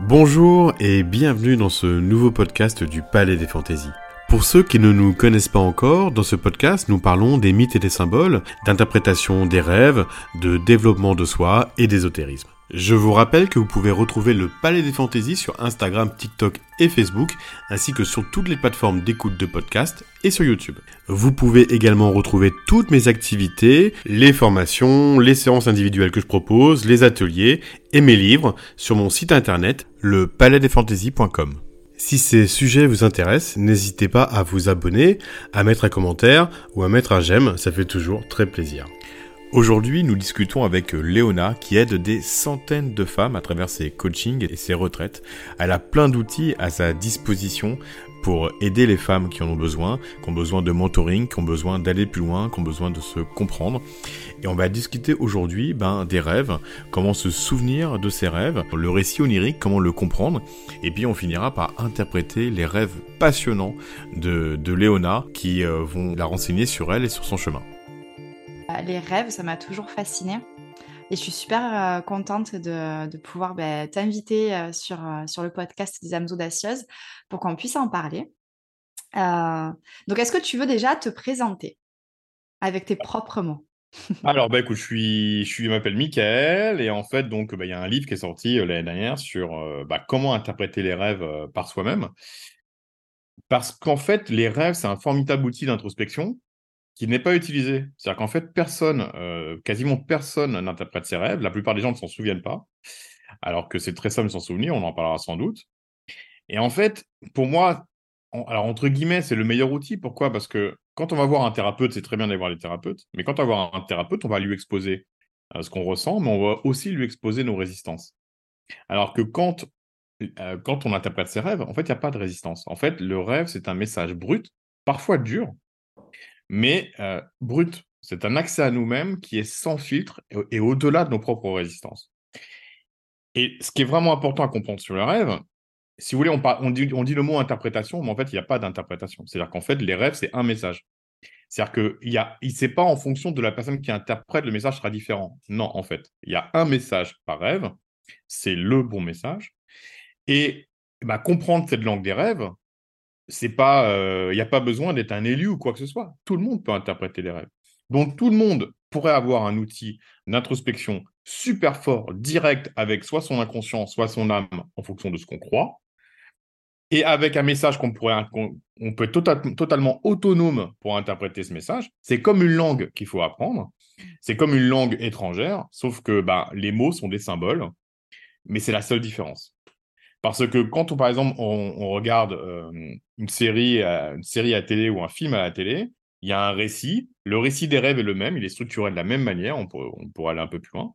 Bonjour et bienvenue dans ce nouveau podcast du Palais des Fantaisies. Pour ceux qui ne nous connaissent pas encore, dans ce podcast, nous parlons des mythes et des symboles, d'interprétation des rêves, de développement de soi et d'ésotérisme. Je vous rappelle que vous pouvez retrouver le Palais des Fantaisies sur Instagram, TikTok et Facebook, ainsi que sur toutes les plateformes d'écoute de podcasts et sur YouTube. Vous pouvez également retrouver toutes mes activités, les formations, les séances individuelles que je propose, les ateliers et mes livres sur mon site internet, le Si ces sujets vous intéressent, n'hésitez pas à vous abonner, à mettre un commentaire ou à mettre un j'aime, ça fait toujours très plaisir. Aujourd'hui, nous discutons avec Léona qui aide des centaines de femmes à travers ses coachings et ses retraites. Elle a plein d'outils à sa disposition pour aider les femmes qui en ont besoin, qui ont besoin de mentoring, qui ont besoin d'aller plus loin, qui ont besoin de se comprendre. Et on va discuter aujourd'hui ben, des rêves, comment se souvenir de ces rêves, le récit onirique, comment le comprendre. Et puis on finira par interpréter les rêves passionnants de, de Léona qui euh, vont la renseigner sur elle et sur son chemin les rêves, ça m'a toujours fascinée. Et je suis super euh, contente de, pouvoir bah, t'inviter euh, sur, euh, sur le podcast des âmes audacieuses pour qu'on puisse en parler. donc, est-ce que tu veux déjà te présenter avec tes propres mots? Alors, bah, écoute, je, suis, je, m'appelle Michael et en fait, bah, il y a un livre qui est sorti l'année dernière sur bah, comment interpréter les rêves par soi-même. Parce qu'en fait, les rêves, c'est un formidable outil d'introspection qui n'est pas utilisé. C'est-à-dire qu'en fait, personne, euh, quasiment personne n'interprète ses rêves. La plupart des gens ne s'en souviennent pas, alors que c'est très simple de s'en souvenir, on en parlera sans doute. Et en fait, pour moi, alors entre guillemets, c'est le meilleur outil. Pourquoi? Parce que quand on va voir un thérapeute, c'est très bien d'aller voir les thérapeutes, mais quand on va voir un thérapeute, on va lui exposer euh, ce qu'on ressent, mais on va aussi lui exposer nos résistances. Alors que quand, euh, quand on interprète ses rêves, en fait, il n'y a pas de résistance. En fait, le rêve, c'est un message brut, parfois dur, mais euh, brut. C'est un accès à nous-mêmes qui est sans filtre et, au-delà de nos propres résistances. Et ce qui est vraiment important à comprendre sur le rêve, si vous voulez, on, dit, le mot interprétation, mais en fait, il n'y a pas d'interprétation. C'est-à-dire qu'en fait, les rêves, c'est un message. C'est-à-dire qu'il a, il sait pas en fonction de la personne qui interprète, le message sera différent. Non, en fait, il y a un message par rêve, c'est le bon message. Et bah, comprendre cette langue des rêves, c'est pas, il n'y a pas besoin d'être un élu ou quoi que ce soit. Tout le monde peut interpréter les rêves. Donc tout le monde pourrait avoir un outil d'introspection super fort, direct, avec soit son inconscient, soit son âme, en fonction de ce qu'on croit, et avec un message qu'on pourrait, on peut être tota-, totalement autonome pour interpréter ce message. C'est comme une langue qu'il faut apprendre. C'est comme une langue étrangère, sauf que bah, les mots sont des symboles, mais c'est la seule différence. Parce que quand, on, par exemple, on, regarde euh, une, série, une série à télé ou un film à la télé, il y a un récit. Le récit des rêves est le même, il est structuré de la même manière, on, pourrait aller un peu plus loin.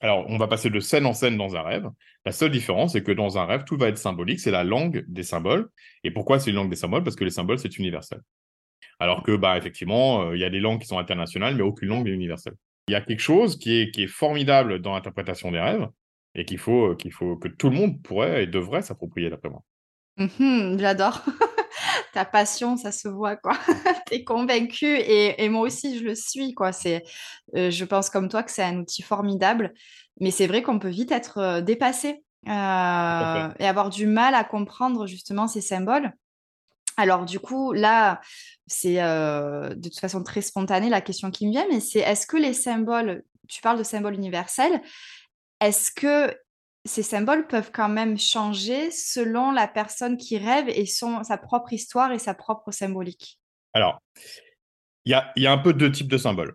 Alors, on va passer de scène en scène dans un rêve. La seule différence, c'est que dans un rêve, tout va être symbolique, c'est la langue des symboles. Et pourquoi c'est une langue des symboles? Parce que les symboles, c'est universel. Alors que, bah, effectivement, euh, il y a des langues qui sont internationales, mais aucune langue n'est universelle. Il y a quelque chose qui est, qui est formidable dans l'interprétation des rêves, et qu'il faut, qu'il faut que tout le monde pourrait et devrait s'approprier d'après moi. Mmh j'adore. Ta passion, ça se voit, quoi. tu es convaincu et, et, moi aussi, je le suis, quoi. C'est, je pense comme toi que c'est un outil formidable, mais c'est vrai qu'on peut vite être dépassé et avoir du mal à comprendre justement ces symboles. Alors du coup, là, c'est de toute façon très spontané la question qui me vient, mais c'est est-ce que les symboles, tu parles de symboles universels, est-ce que ces symboles peuvent quand même changer selon la personne qui rêve et son, sa propre histoire et sa propre symbolique? Alors, il y a, un peu deux types de symboles.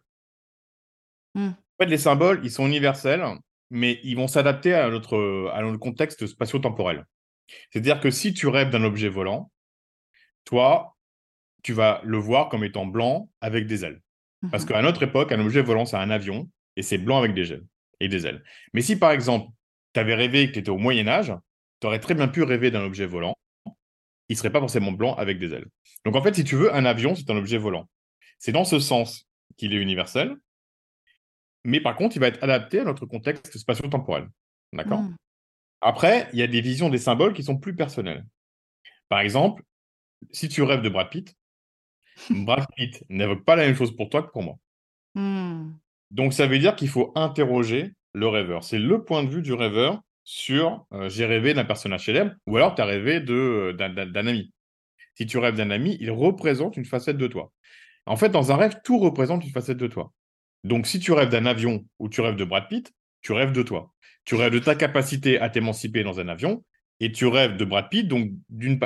Mmh. En fait, les symboles, ils sont universels, mais ils vont s'adapter à notre, à notre contexte spatio-temporel. C'est-à-dire que si tu rêves d'un objet volant, toi, tu vas le voir comme étant blanc avec des ailes. Parce mmh qu'à notre époque, un objet volant, c'est un avion et c'est blanc avec des ailes et des ailes. Mais si par exemple, tu avais rêvé que tu étais au Moyen Âge, tu aurais très bien pu rêver d'un objet volant. Il ne serait pas forcément blanc avec des ailes. Donc en fait, si tu veux, un avion, c'est un objet volant. C'est dans ce sens qu'il est universel. Mais par contre, il va être adapté à notre contexte spatio-temporel. D'accord? Mmh. Après, il y a des visions des symboles qui sont plus personnelles. Par exemple, si tu rêves de Brad Pitt, Brad Pitt n'évoque pas la même chose pour toi que pour moi. Mmh. Donc, ça veut dire qu'il faut interroger le rêveur. C'est le point de vue du rêveur sur j'ai rêvé d'un personnage célèbre ou alors tu as rêvé d'un ami. Si tu rêves d'un ami, il représente une facette de toi. En fait, dans un rêve, tout représente une facette de toi. Donc, si tu rêves d'un avion ou tu rêves de Brad Pitt, tu rêves de toi. Tu rêves de ta capacité à t'émanciper dans un avion et tu rêves de Brad Pitt, donc d'une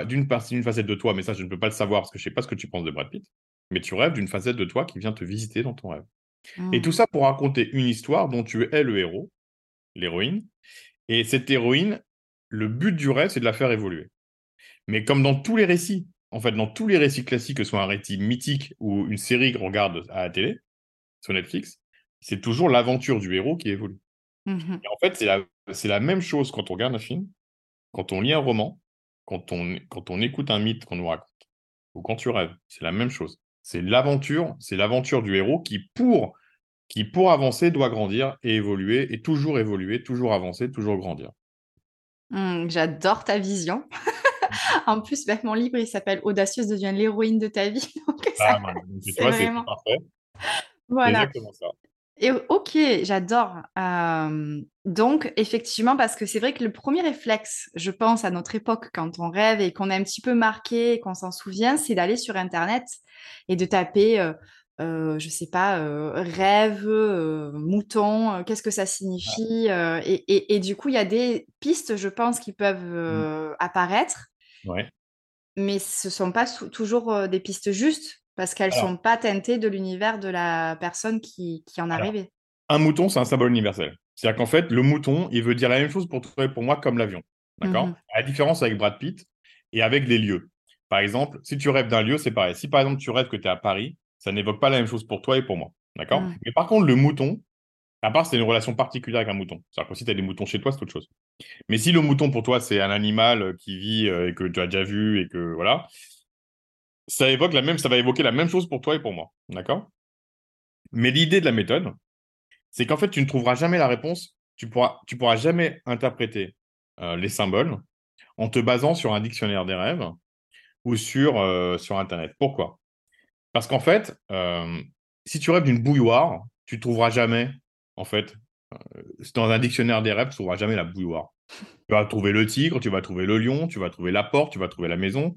facette de toi, mais ça, je ne peux pas le savoir parce que je ne sais pas ce que tu penses de Brad Pitt, mais tu rêves d'une facette de toi qui vient te visiter dans ton rêve. Et tout mmh. ça pour raconter une histoire dont tu es le héros, l'héroïne. Et cette héroïne, le but du rêve, c'est de la faire évoluer. Mais comme dans tous les récits, en fait, dans tous les récits classiques, que ce soit un récit mythique ou une série qu'on regarde à la télé, sur Netflix, c'est toujours l'aventure du héros qui évolue. Mmh Et en fait, c'est la, la, même chose quand on regarde un film, quand on lit un roman, quand on, quand on écoute un mythe qu'on nous raconte, ou quand tu rêves. C'est la même chose. C'est l'aventure, c'est l'aventure du héros qui, pour, qui, pour avancer, doit grandir et évoluer, et toujours évoluer, toujours avancer, toujours grandir. Mmh, j'adore ta vision. en plus, bah, mon livre, il s'appelle Audacieuse devient l'héroïne de ta vie. ah, bah, c'est vraiment... parfait. Voilà. Exactement ça. Et ok, j'adore. donc, effectivement, parce que c'est vrai que le premier réflexe, je pense, à notre époque, quand on rêve et qu'on est un petit peu marqué et qu'on s'en souvient, c'est d'aller sur Internet et de taper, euh, euh, je sais pas, euh, rêve, mouton, qu'est-ce que ça signifie et, et, du coup, il y a des pistes, je pense, qui peuvent mmh. apparaître. Ouais. Mais ce ne sont pas toujours des pistes justes parce qu'elles ne sont pas teintées de l'univers de la personne qui, en a rêvé. Un mouton, c'est un symbole universel. C'est-à-dire qu'en fait, le mouton, il veut dire la même chose pour toi et pour moi comme l'avion. D'accord? Mmh La différence avec Brad Pitt et avec les lieux. Par exemple, si tu rêves d'un lieu, c'est pareil. Si par exemple tu rêves que tu es à Paris, ça n'évoque pas la même chose pour toi et pour moi. D'accord? Mais par contre, le mouton, à part c'est une relation particulière avec un mouton. C'est-à-dire que si tu as des moutons chez toi, c'est autre chose. Mais si le mouton pour toi, c'est un animal qui vit euh, et que tu as déjà vu et que voilà, ça évoque la même, ça va évoquer la même chose pour toi et pour moi. D'accord? Mais l'idée de la méthode, c'est qu'en fait, tu ne trouveras jamais la réponse, tu pourras, tu pourras jamais interpréter euh, les symboles en te basant sur un dictionnaire des rêves ou sur, euh, sur Internet. Pourquoi? Parce qu'en fait, euh, si tu rêves d'une bouilloire, tu ne trouveras jamais, en fait, dans un dictionnaire des rêves, tu ne trouveras jamais la bouilloire. Tu vas trouver le tigre, tu vas trouver le lion, tu vas trouver la porte, tu vas trouver la maison.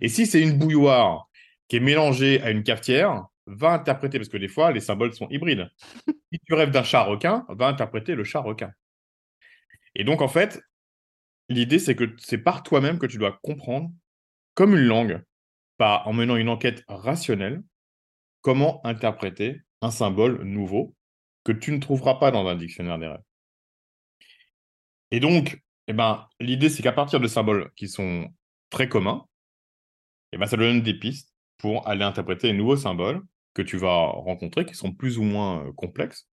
Et si c'est une bouilloire qui est mélangée à une cafetière, va interpréter, parce que des fois, les symboles sont hybrides. si tu rêves d'un chat requin, va interpréter le chat requin. Et donc, en fait, l'idée, c'est que c'est par toi-même que tu dois comprendre, comme une langue, en menant une enquête rationnelle, comment interpréter un symbole nouveau que tu ne trouveras pas dans un dictionnaire des rêves. Et donc, eh ben, l'idée, c'est qu'à partir de symboles qui sont très communs, eh ben, ça donne des pistes pour aller interpréter les nouveaux symboles que tu vas rencontrer, qui sont plus ou moins euh, complexes.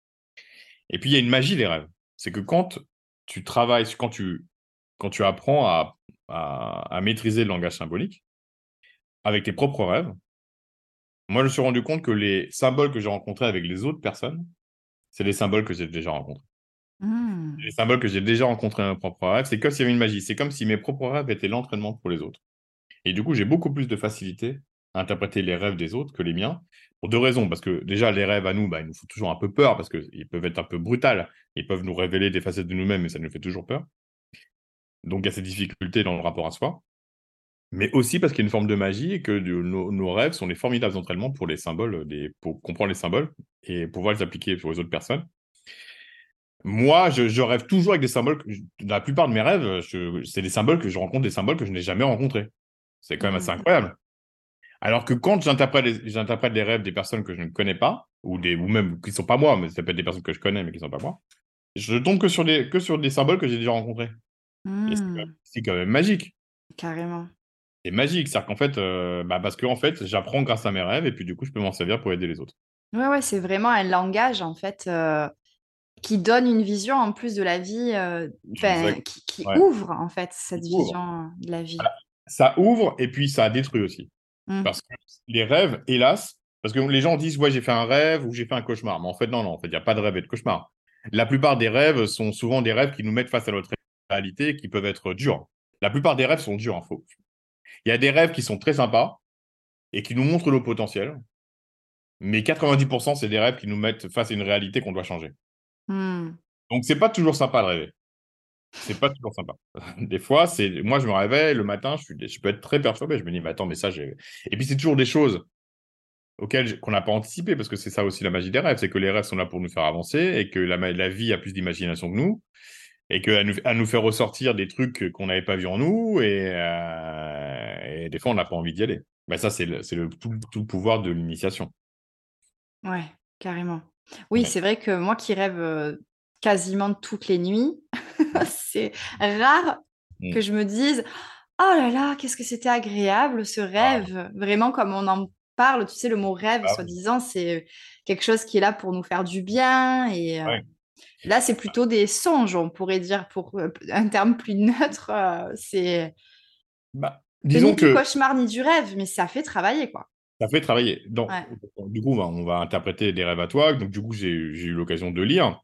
Et puis, il y a une magie des rêves. C'est que quand tu travailles, quand tu apprends à, à, maîtriser le langage symbolique, avec tes propres rêves, moi, je me suis rendu compte que les symboles que j'ai rencontrés avec les autres personnes, c'est les symboles que j'ai déjà rencontrés. Mmh. Les symboles que j'ai déjà rencontrés dans mes propres rêves, c'est comme s'il y avait une magie. C'est comme si mes propres rêves étaient l'entraînement pour les autres. Et du coup, j'ai beaucoup plus de facilité à interpréter les rêves des autres que les miens, pour deux raisons. Parce que déjà, les rêves à nous, bah, ils nous font toujours un peu peur, parce qu'ils peuvent être un peu brutals. Ils peuvent nous révéler des facettes de nous-mêmes, et ça nous fait toujours peur. Donc, il y a ces difficultés dans le rapport à soi. Mais aussi parce qu'il y a une forme de magie et que nos, rêves sont des formidables entraînements pour les symboles, des, pour comprendre les symboles et pouvoir les appliquer sur les autres personnes. Moi, je, rêve toujours avec des symboles. la plupart de mes rêves, c'est des symboles que je rencontre, des symboles que je n'ai jamais rencontrés. C'est quand même assez mmh. incroyable. Alors que quand j'interprète des rêves des personnes que je ne connais pas, ou, des, ou même qui ne sont pas moi, mais ça peut être des personnes que je connais mais qui ne sont pas moi, je tombe que sur des, que sur des symboles que j'ai déjà rencontrés. Mmh. C'est quand même magique. Carrément. C'est magique. C'est-à-dire qu'en fait, euh, bah parce que en fait, j'apprends grâce à mes rêves et puis du coup, je peux m'en servir pour aider les autres. Ouais, ouais, c'est vraiment un langage en fait. Euh, qui donne une vision en plus de la vie, euh, qui, ouvre en fait cette vision de la vie. Ça ouvre et puis ça détruit aussi. Mmh. Parce que les rêves, hélas, parce que les gens disent ouais j'ai fait un rêve ou j'ai fait un cauchemar, mais en fait non non, en fait il n'y a pas de rêve et de cauchemar. La plupart des rêves sont souvent des rêves qui nous mettent face à notre réalité, qui peuvent être durs. La plupart des rêves sont durs, en hein. Il y a des rêves qui sont très sympas et qui nous montrent nos potentiels, mais 90% c'est des rêves qui nous mettent face à une réalité qu'on doit changer. Donc, mmh. Donc, c'est pas toujours sympa de rêver. c'est pas toujours sympa. Des fois, c'est moi, je me réveille le matin, je, suis... je peux être très perturbé. Je me dis, mais attends, mais ça, j'ai. Et puis, c'est toujours des choses auxquelles qu'on n'a pas anticipé, parce que c'est ça aussi la magie des rêves, c'est que les rêves sont là pour nous faire avancer et que la, la vie a plus d'imagination que nous et nous, à nous faire ressortir des trucs qu'on n'avait pas vu en nous et, euh, et des fois, on n'a pas envie d'y aller. Mais ça, c'est le, le, tout, pouvoir de l'initiation. Ouais, carrément. Oui, c'est vrai que moi qui rêve quasiment toutes les nuits, c'est rare mmh. que je me dise Oh là là, qu'est-ce que c'était agréable ce rêve. Vraiment, comme on en parle, tu sais, le mot rêve, ah soi-disant, c'est quelque chose qui est là pour nous faire du bien. Et là, c'est plutôt des songes, on pourrait dire, pour un terme plus neutre. c'est. Bah, disons ni que... du cauchemar ni du rêve, mais ça fait travailler, quoi. Ça fait travailler. Donc, Du coup, on va interpréter des rêves à toi. Donc, du coup, j'ai eu l'occasion de lire.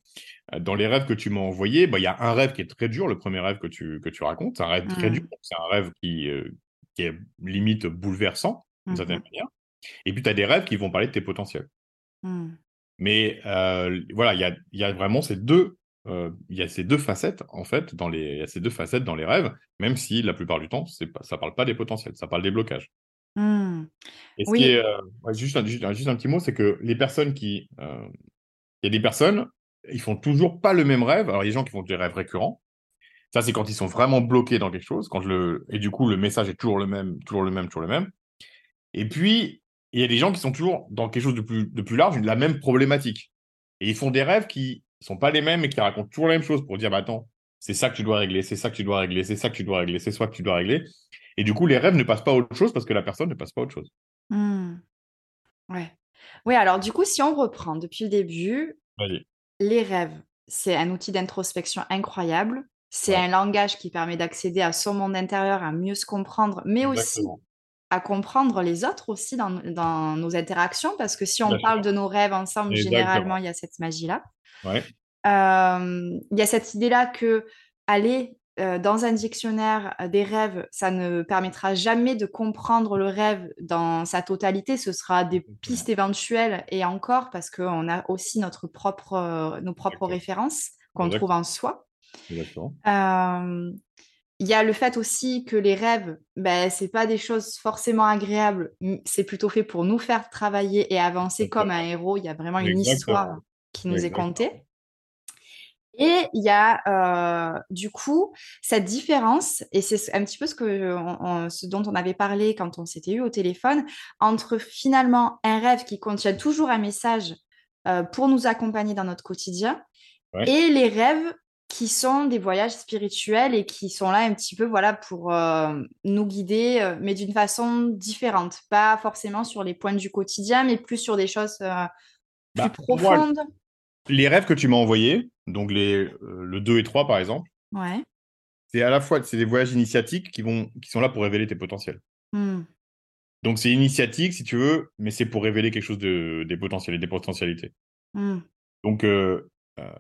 Euh, dans les rêves que tu m'as envoyés, bah, il y a un rêve qui est très dur, le premier rêve que tu, que tu racontes. C'est un rêve très mmh. dur. C'est un rêve qui, euh, qui est limite bouleversant, d'une certaine mmh manière. Et puis, tu as des rêves qui vont parler de tes potentiels. Mmh. Mais euh, voilà, il y a, y a, vraiment ces deux il y a ces deux facettes en fait dans les il y a ces deux facettes dans les rêves même si la plupart du temps c'est pas ça parle pas des potentiels ça parle des blocages Mmh. Et ce qui est, euh, juste, un, juste, un, petit mot, c'est que les personnes qui. Euh, il y a des personnes, ils font toujours pas le même rêve. Alors, il y a des gens qui font des rêves récurrents. Ça, c'est quand ils sont vraiment bloqués dans quelque chose. Quand je le... Et du coup, le message est toujours le même, toujours le même, toujours le même. Et puis, il y a des gens qui sont toujours dans quelque chose de plus, de plus large, la même problématique. Et ils font des rêves qui sont pas les mêmes et qui racontent toujours la même chose pour dire, bah, attends, c'est ça que tu dois régler, c'est ça que tu dois régler, c'est ça que tu dois régler, c'est ça que tu dois régler. Et du coup, les rêves ne passent pas à autre chose parce que la personne ne passe pas à autre chose. Mmh. Ouais. Oui, alors du coup, si on reprend depuis le début, les rêves, c'est un outil d'introspection incroyable. C'est un langage qui permet d'accéder à son monde intérieur, à mieux se comprendre, mais aussi à comprendre les autres aussi dans, nos interactions, parce que si on parle de nos rêves ensemble, généralement, il y a cette magie-là. Ouais. il y a cette idée-là que aller euh, dans un dictionnaire euh, des rêves, ça ne permettra jamais de comprendre le rêve dans sa totalité. Ce sera des pistes éventuelles et encore parce qu'on a aussi notre propre, euh, nos propres références qu'on trouve en soi. Il y a le fait aussi que les rêves, ben, ce pas des choses forcément agréables. C'est plutôt fait pour nous faire travailler et avancer comme un héros. Il y a vraiment une histoire qui nous est contée. Et il y a du coup cette différence, et c'est un petit peu ce, que ce dont on avait parlé quand on s'était eu au téléphone, entre finalement un rêve qui contient toujours un message pour nous accompagner dans notre quotidien, et les rêves qui sont des voyages spirituels et qui sont là un petit peu voilà pour nous guider, mais d'une façon différente, pas forcément sur les points du quotidien, mais plus sur des choses plus bah, profondes. les rêves que tu m'as envoyés, donc les, euh, le 2 et 3 par exemple. Ouais. C'est à la fois c'est des voyages initiatiques qui, vont, qui sont là pour révéler tes potentiels. Mmh. Donc c'est initiatique si tu veux, mais c'est pour révéler quelque chose de, des potentiels et des potentialités. Mmh. Donc, euh, euh,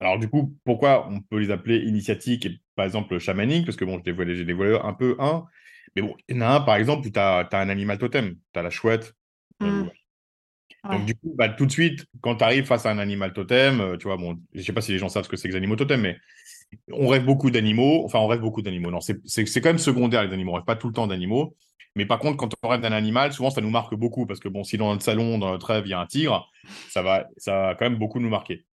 alors du coup, pourquoi on peut les appeler initiatiques et par exemple chamaniques? Parce que bon, j'ai dévoilé, un peu un, mais bon, il y en a un par exemple où tu as, as, un animal totem, tu as la chouette, mmh. Donc, du coup, bah, tout de suite, quand tu arrives face à un animal totem, euh, tu vois, bon, je sais pas si les gens savent ce que c'est que les animaux totems, mais on rêve beaucoup d'animaux. Enfin, on rêve beaucoup d'animaux. Non, c'est quand même secondaire, les animaux. On rêve pas tout le temps d'animaux. Mais par contre, quand on rêve d'un animal, souvent, ça nous marque beaucoup parce que, bon, si dans notre salon, dans notre rêve, il y a un tigre, ça va, ça va quand même beaucoup nous marquer.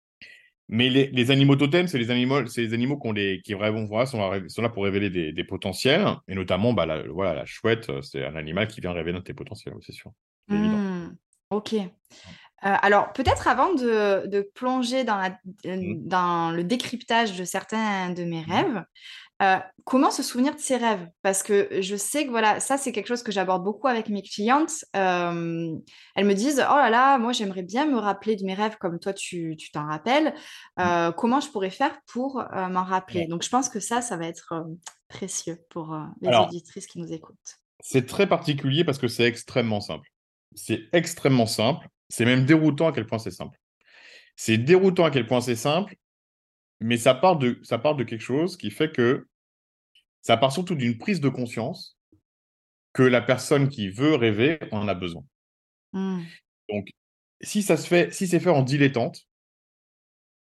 Mais les, animaux totems, c'est les animaux, c'est les animaux les, qui vraiment voilà, sont, sont, là pour révéler des, potentiels. Et notamment, bah, la, voilà, la chouette, c'est un animal qui vient révéler tes potentiels, c'est sûr. Mmh. Ok. Euh, alors, peut-être avant de, plonger dans, la, euh, mmh. dans, le décryptage de certains de mes mmh. rêves, euh, comment se souvenir de ces rêves? Parce que je sais que voilà, ça c'est quelque chose que j'aborde beaucoup avec mes clientes. elles me disent Oh là là, moi j'aimerais bien me rappeler de mes rêves comme toi tu t'en rappelles. Mmh. comment je pourrais faire pour m'en rappeler? Donc je pense que ça, ça va être précieux pour les auditrices qui nous écoutent. C'est très particulier parce que c'est extrêmement simple. C'est extrêmement simple. C'est même déroutant à quel point c'est simple. C'est déroutant à quel point c'est simple, mais ça part, de, ça part de quelque chose qui fait que ça part surtout d'une prise de conscience que la personne qui veut rêver en a besoin. Mmh. Donc, si ça se fait, si c'est fait en dilettante,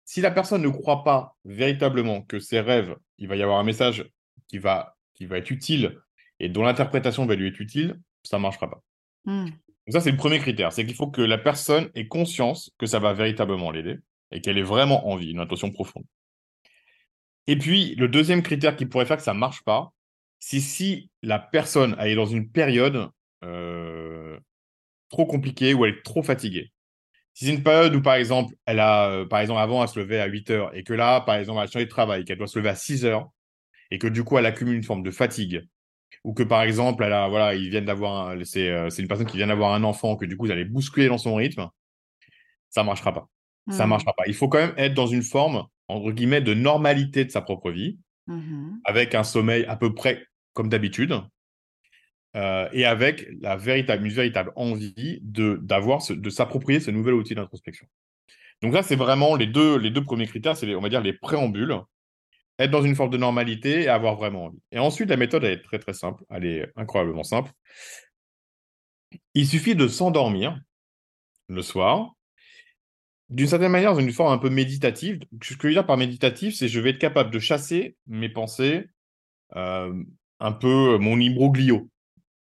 Si la personne ne croit pas véritablement que ses rêves, il va y avoir un message qui va, qui va être utile et dont l'interprétation va lui être utile, ça ne marchera pas. Hmm. Donc ça, c'est le premier critère. C'est qu'il faut que la personne ait conscience que ça va véritablement l'aider et qu'elle ait vraiment envie, une intention profonde. Et puis, le deuxième critère qui pourrait faire que ça ne marche pas, c'est si la personne est dans une période euh, trop compliquée ou elle est trop fatiguée. Si c'est une période où, par exemple, elle a, euh, par exemple, avant, elle se levait à 8 heures et que là, par exemple, elle a changé de travail, qu'elle doit se lever à 6 heures et que du coup, elle accumule une forme de fatigue ou que par exemple, elle a, voilà, ils viennent d'avoir, c'est, euh, c'est une personne qui vient d'avoir un enfant, que du coup, vous allez bousculer dans son rythme, ça marchera pas. Ça Hmm. marchera pas. Il faut quand même être dans une forme, entre guillemets, de normalité de sa propre vie, Mhm. avec un sommeil à peu près comme d'habitude, euh, et avec la véritable, une véritable envie de, d'avoir, ce- de s'approprier ce nouvel outil d'introspection. Donc ça, c'est vraiment les deux, les deux premiers critères, c'est, les- on va dire, les préambules être dans une forme de normalité et avoir vraiment envie. Et ensuite, la méthode, elle est très très simple. Elle est incroyablement simple. Il suffit de s'endormir le soir, d'une certaine manière, dans une forme un peu méditative. Ce que je veux dire par méditatif, c'est je vais être capable de chasser mes pensées, euh, un peu mon imbroglio.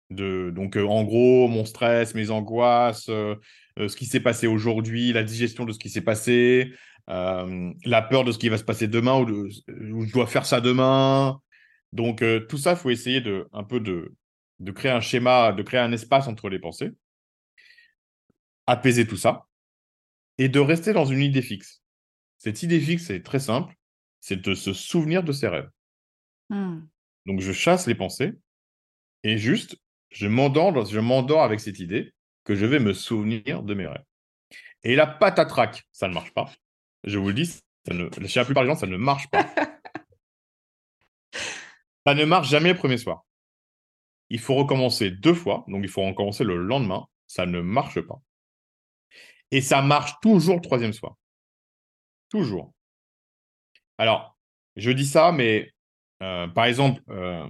De, donc, euh, en gros, mon stress, mes angoisses, euh, euh, ce qui s'est passé aujourd'hui, la digestion de ce qui s'est passé, euh, la peur de ce qui va se passer demain ou, ou je dois faire ça demain. Donc, euh, tout ça, il faut essayer de, un peu de, de créer un schéma, de créer un espace entre les pensées, apaiser tout ça et de rester dans une idée fixe. Cette idée fixe, c'est très simple, c'est de se souvenir de ses rêves. Hmm. Donc, je chasse les pensées et juste, je m'endors, je m'endors avec cette idée que je vais me souvenir de mes rêves. Et la patatrac, ça ne marche pas. Je vous le dis, ça ne, chez la plupart des gens, ça ne marche pas. ça ne marche jamais le premier soir. Il faut recommencer deux fois, donc il faut recommencer le lendemain. Ça ne marche pas. Et ça marche toujours le troisième soir. Toujours. Alors, je dis ça, mais euh, par exemple, euh,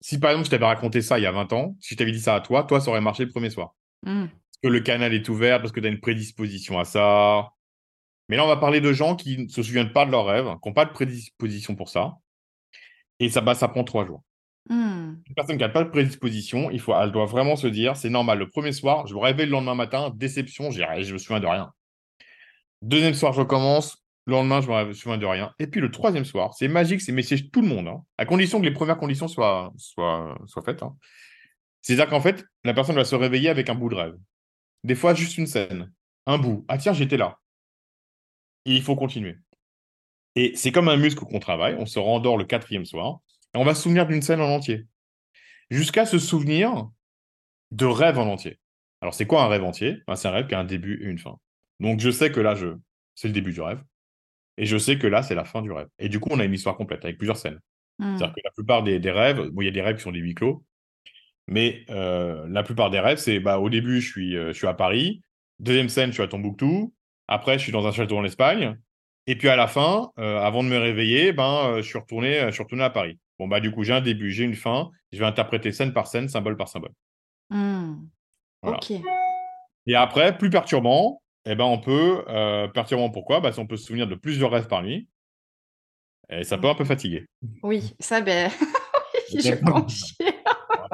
si par exemple je t'avais raconté ça il y a 20 ans, si je t'avais dit ça à toi, toi, ça aurait marché le premier soir. Hmm. Parce que le canal est ouvert, parce que tu as une prédisposition à ça. Mais là, on va parler de gens qui ne se souviennent pas de leurs rêves, qui n'ont pas de prédisposition pour ça. Et ça, bah, ça prend trois jours. Hmm. Une personne qui n'a pas de prédisposition, il faut, elle doit vraiment se dire, c'est normal, le premier soir, je me réveille le lendemain matin, déception, je me souviens de rien. Deuxième soir, je recommence, le lendemain, je me souviens de rien. Et puis le troisième soir, c'est magique, c'est mais c'est tout le monde, hein, à condition que les premières conditions soient, soient, soient faites. hein. C'est-à-dire qu'en fait, la personne va se réveiller avec un bout de rêve. Des fois, juste une scène, un bout. Ah tiens, j'étais là. Il faut continuer. Et c'est comme un muscle qu'on travaille, on se rendort le quatrième soir, et on va se souvenir d'une scène en entier. Jusqu'à se souvenir de rêves en entier. Alors, c'est quoi un rêve entier? Ben, C'est un rêve qui a un début et une fin. Donc, je sais que là, je... c'est le début du rêve. Et je sais que là, c'est la fin du rêve. Et du coup, on a une histoire complète avec plusieurs scènes. Hmm. C'est-à-dire que la plupart des, des rêves, bon, il y a des rêves qui sont des huis clos, mais euh, la plupart des rêves, c'est bah, au début, je suis, euh, je suis à Paris. Deuxième scène, je suis à Tombouctou. Après, je suis dans un château en Espagne. Et puis à la fin, euh, avant de me réveiller, ben, je, suis retourné, je suis retourné à Paris. Bon, bah, du coup, j'ai un début, j'ai une fin. Je vais interpréter scène par scène, symbole par symbole. Voilà. Ok. Et après, plus perturbant, eh ben, on peut. euh, perturbant pourquoi? Bah, On peut se souvenir de plusieurs rêves par nuit. Et ça peut un peu fatiguer. Oui, ça, ben, je confirme.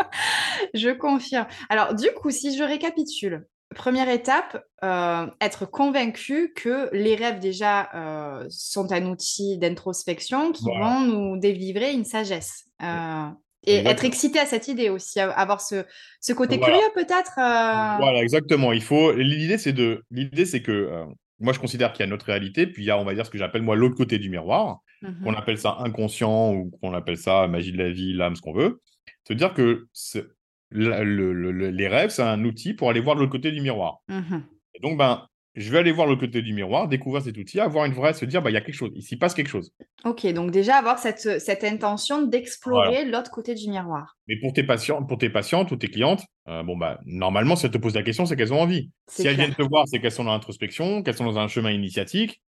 je confirme. Alors, du coup, si je récapitule, première étape, euh, être convaincu que les rêves déjà euh, sont un outil d'introspection qui Voilà. vont nous délivrer une sagesse. Euh, et Exactement. être excité à cette idée aussi, avoir ce, ce côté Voilà. curieux peut-être. Voilà, exactement. Il faut. L'idée, c'est de. L'idée, c'est que moi, je considère qu'il y a notre réalité, puis il y a, on va dire, ce que j'appelle moi l'autre côté du miroir. mhm. Qu'on appelle ça inconscient ou qu'on appelle ça magie de la vie, l'âme, ce qu'on veut. C'est-à-dire que c'est- la- le- le- le- les rêves, c'est un outil pour aller voir de l'autre côté du miroir. Mhm. Et donc, ben, je vais aller voir l'autre côté du miroir, découvrir cet outil, avoir une vraie, se dire, bah, il y a quelque chose, il s'y passe quelque chose. Ok, donc déjà avoir cette, cette intention d'explorer l'autre côté du miroir. Mais pour tes patients, pour tes patientes ou tes clientes, euh, bon bah normalement, si elles te posent la question, c'est qu'elles ont envie. Si elles viennent te voir, c'est qu'elles sont dans l'introspection, qu'elles sont dans un chemin initiatique.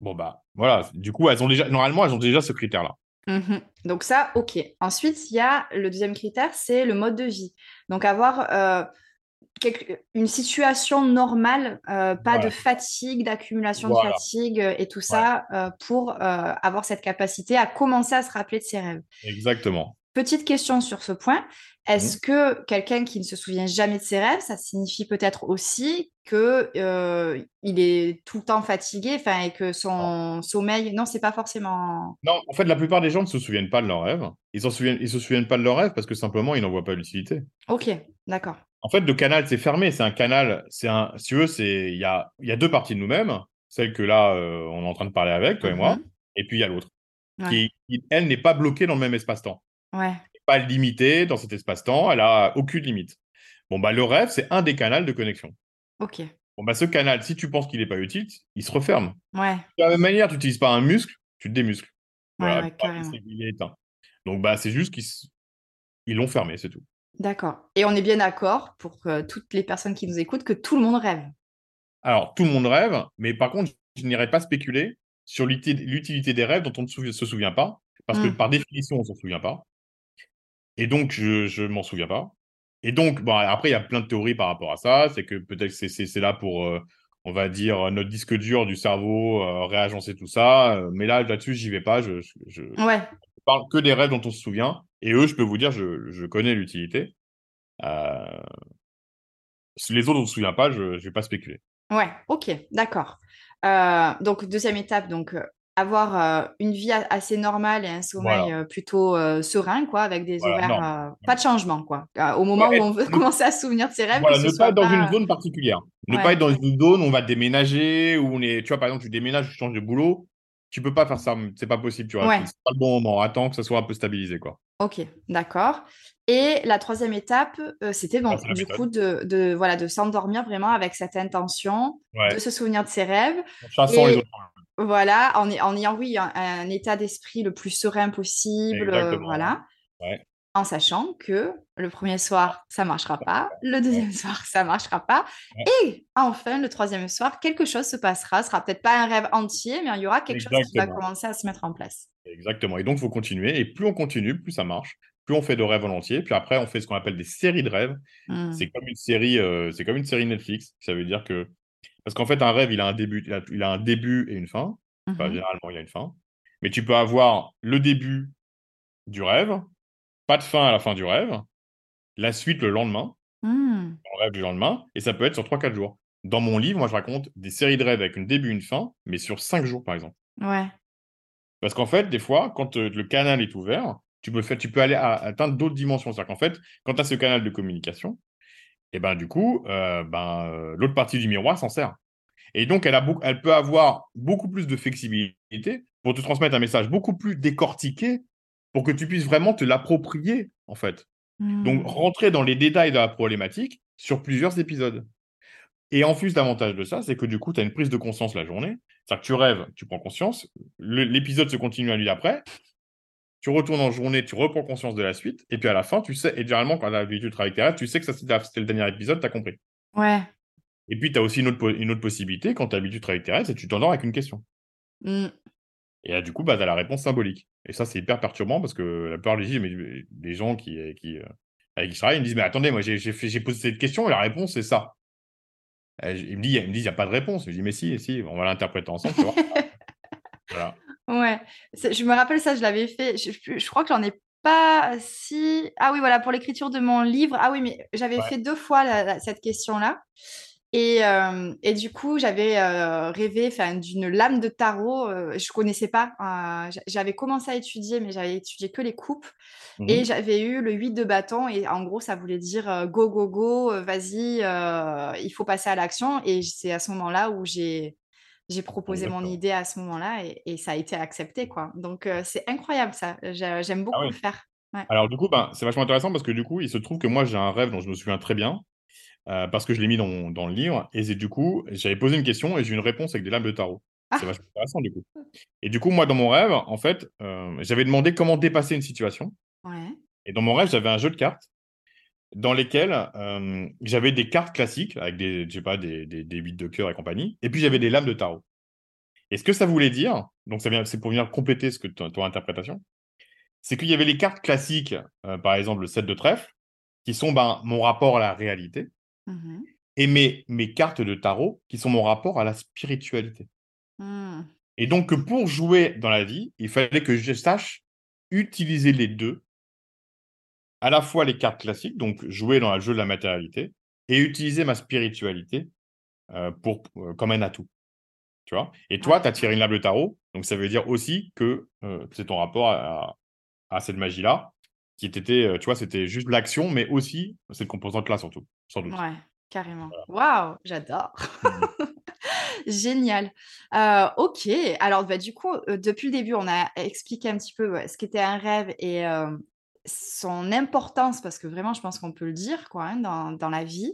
Bon bah voilà. Du coup, elles ont déjà, normalement, elles ont déjà ce critère-là. Mhm. Donc ça, ok. Ensuite, il y a le deuxième critère, c'est le mode de vie. Donc avoir euh, une situation normale, euh, pas de fatigue, d'accumulation de fatigue euh, et tout ça, euh, pour avoir cette capacité à commencer à se rappeler de ses rêves. Exactement. Petite question sur ce point. Est-ce mmh. que quelqu'un qui ne se souvient jamais de ses rêves, ça signifie peut-être aussi que il est tout le temps fatigué, enfin, et que son sommeil, non, c'est pas forcément. Non, en fait, la plupart des gens ne se souviennent pas de leurs rêves. Ils ne ils se souviennent pas de leurs rêves parce que simplement ils n'en voient pas l'utilité. Ok, d'accord. En fait, le canal, c'est fermé. C'est un canal. C'est un. Si tu veux, c'est il y a il y a deux parties de nous-mêmes. Celle que là, euh, on est en train de parler avec toi et moi, mmh et puis il y a l'autre qui, elle, n'est pas bloquée dans le même espace-temps. Ouais. Pas limitée dans cet espace-temps. Elle a aucune limite. Bon bah le rêve, c'est un des canaux de connexion. Ok. Bon bah ce canal, si tu penses qu'il n'est pas utile, il se referme. Ouais. De la même manière, tu n'utilises pas un muscle, tu te démuscles. Voilà, ouais, il est éteint. Donc bah c'est juste qu'ils l'ont fermé, c'est tout. D'accord. Et on est bien d'accord pour toutes les personnes qui nous écoutent que tout le monde rêve. Alors, tout le monde rêve, mais par contre, je n'irai pas spéculer sur l'utilité des rêves dont on ne se souvient pas, parce que mmh. par définition, on ne s'en souvient pas. Et donc, je ne m'en souviens pas. Et donc, bon, après, il y a plein de théories par rapport à ça. C'est que peut-être c'est c'est là pour, euh, on va dire, notre disque dur du cerveau, euh, réagencer tout ça. Euh, mais là, là-dessus, j'y vais pas. Je, je, ouais parle que des rêves dont on se souvient. Et eux, je peux vous dire, je, je connais l'utilité. Euh... Les autres, on ne se souvient pas, je ne vais pas spéculer. Ouais, ok, d'accord. Euh, donc, deuxième étape, donc euh, avoir euh, une vie assez normale et un sommeil euh, plutôt serein, quoi, avec des horaires, pas de changement, quoi. au moment où on veut commencer à se souvenir de ses rêves. Voilà, ne pas être dans une zone particulière. Ne pas être dans une zone où on va déménager, où on est, tu vois, par exemple, tu déménages, tu changes de boulot, tu peux pas faire ça, c'est pas possible, tu vois. C'est pas le bon moment. Attends que ça soit un peu stabilisé, quoi. Ok, d'accord. Et la troisième étape, euh, c'était bon, du coup de, voilà de s'endormir vraiment avec cette intention, de se souvenir de ses rêves. En les autres. Voilà, en, en ayant oui un, état d'esprit le plus serein possible, euh, voilà. Ouais en sachant que le premier soir, ça marchera pas, le deuxième soir, ça marchera pas, et enfin, le troisième soir, quelque chose se passera. Ce sera peut-être pas un rêve entier, mais il y aura quelque chose qui va commencer à se mettre en place. Exactement. Et donc, il faut continuer. Et plus on continue, plus ça marche. Plus on fait de rêves volontiers. Puis après, on fait ce qu'on appelle des séries de rêves. Mmh. C'est comme une série, euh, c'est comme une série Netflix. Ça veut dire que parce qu'en fait, un rêve, il a un début, il a, un début et une fin. Mmh généralement, il a une fin. Mais tu peux avoir le début du rêve, pas de fin à la fin du rêve, la suite le lendemain, mmh. le rêve du lendemain, et ça peut être sur 3-4 jours. Dans mon livre, moi, je raconte des séries de rêves avec un début et une fin, mais sur 5 jours, par exemple. Ouais. Parce qu'en fait, des fois, quand euh, le canal est ouvert, tu peux, faire, tu peux aller à, atteindre d'autres dimensions. C'est-à-dire qu'en fait, quand tu as ce canal de communication, et ben du coup, euh, ben, euh, l'autre partie du miroir s'en sert. Et donc, elle, a elle peut avoir beaucoup plus de flexibilité pour te transmettre un message beaucoup plus décortiqué pour que tu puisses vraiment te l'approprier, en fait. Donc, mmh. rentrer dans les détails de la problématique sur plusieurs épisodes. Et en plus, l'avantage de ça, c'est que du coup, tu as une prise de conscience la journée. C'est-à-dire que tu rêves, tu prends conscience, l'épisode se continue à nuit après, tu retournes en journée, tu reprends conscience de la suite, et puis à la fin, tu sais, et généralement, quand tu as l'habitude de travailler avec tu sais que ça c'était le dernier épisode, tu as compris. Ouais. Et puis, tu as aussi une autre, une autre possibilité, quand tu as l'habitude de travailler avec c'est que tu t'endors avec une question. Mmh. Et là, du coup, bah, tu as la réponse symbolique. Et ça, c'est hyper perturbant parce que la plupart des, gens qui, qui, euh, avec qui je travaille, ils me disent Mais attendez, moi, j'ai posé cette question et la réponse, c'est ça. ils me disent Il n'y a pas de réponse. Je dis Mais si, si, on va l'interpréter ensemble. Tu vois. Ouais, je me rappelle ça, je l'avais fait. Je, crois que j'en ai pas si. Ah oui, voilà, pour l'écriture de mon livre. Ah oui, mais j'avais fait deux fois cette question-là. Et, euh, et, du coup, j'avais euh, rêvé d'une lame de tarot. Euh, je connaissais pas. j'avais commencé à étudier, mais j'avais étudié que les coupes. Et mmh j'avais eu le 8 de bâton. Et en gros, ça voulait dire go, go, go, vas-y, il faut passer à l'action. Et c'est à ce moment-là où j'ai j'ai proposé mon idée à ce moment-là et, et, ça a été accepté. quoi. Donc, c'est incroyable ça. J'aime ah beaucoup le faire. Alors, du coup, ben, c'est vachement intéressant parce que du coup, il se trouve que moi, j'ai un rêve dont je me souviens très bien. Euh, parce que je l'ai mis dans, dans, le livre. Et du coup, j'avais posé une question et j'ai eu une réponse avec des lames de tarot. C'est ah. vachement intéressant du coup. Et du coup, moi, dans mon rêve, en fait, euh, j'avais demandé comment dépasser une situation. Et dans mon rêve, j'avais un jeu de cartes dans lesquels euh, j'avais des cartes classiques avec des, je sais pas, des, des, des 8 de cœur et compagnie. Et puis j'avais des lames de tarot. Et ce que ça voulait dire, donc c'est pour venir compléter ce que ton, interprétation, c'est qu'il y avait les cartes classiques, par exemple le 7 de trèfle, qui sont ben, mon rapport à la réalité. Mmh et mes, mes cartes de tarot qui sont mon rapport à la spiritualité. Mmh. Et donc, pour jouer dans la vie, il fallait que je sache utiliser les deux, à la fois les cartes classiques, donc jouer dans le jeu de la matérialité, et utiliser ma spiritualité euh, pour, euh, comme un atout. Tu vois? Et toi, tu as tiré une lame de tarot, donc ça veut dire aussi que euh, c'est ton rapport à, à cette magie-là, qui était, tu vois, c'était juste l'action, mais aussi cette composante-là, surtout, sans doute. Ouais, carrément. Waouh, j'adore. Génial. Euh, ok. Alors, bah, du coup, euh, depuis le début, on a expliqué un petit peu ce qu'était un rêve et euh, son importance, parce que vraiment, je pense qu'on peut le dire quoi, hein, dans, dans, la vie.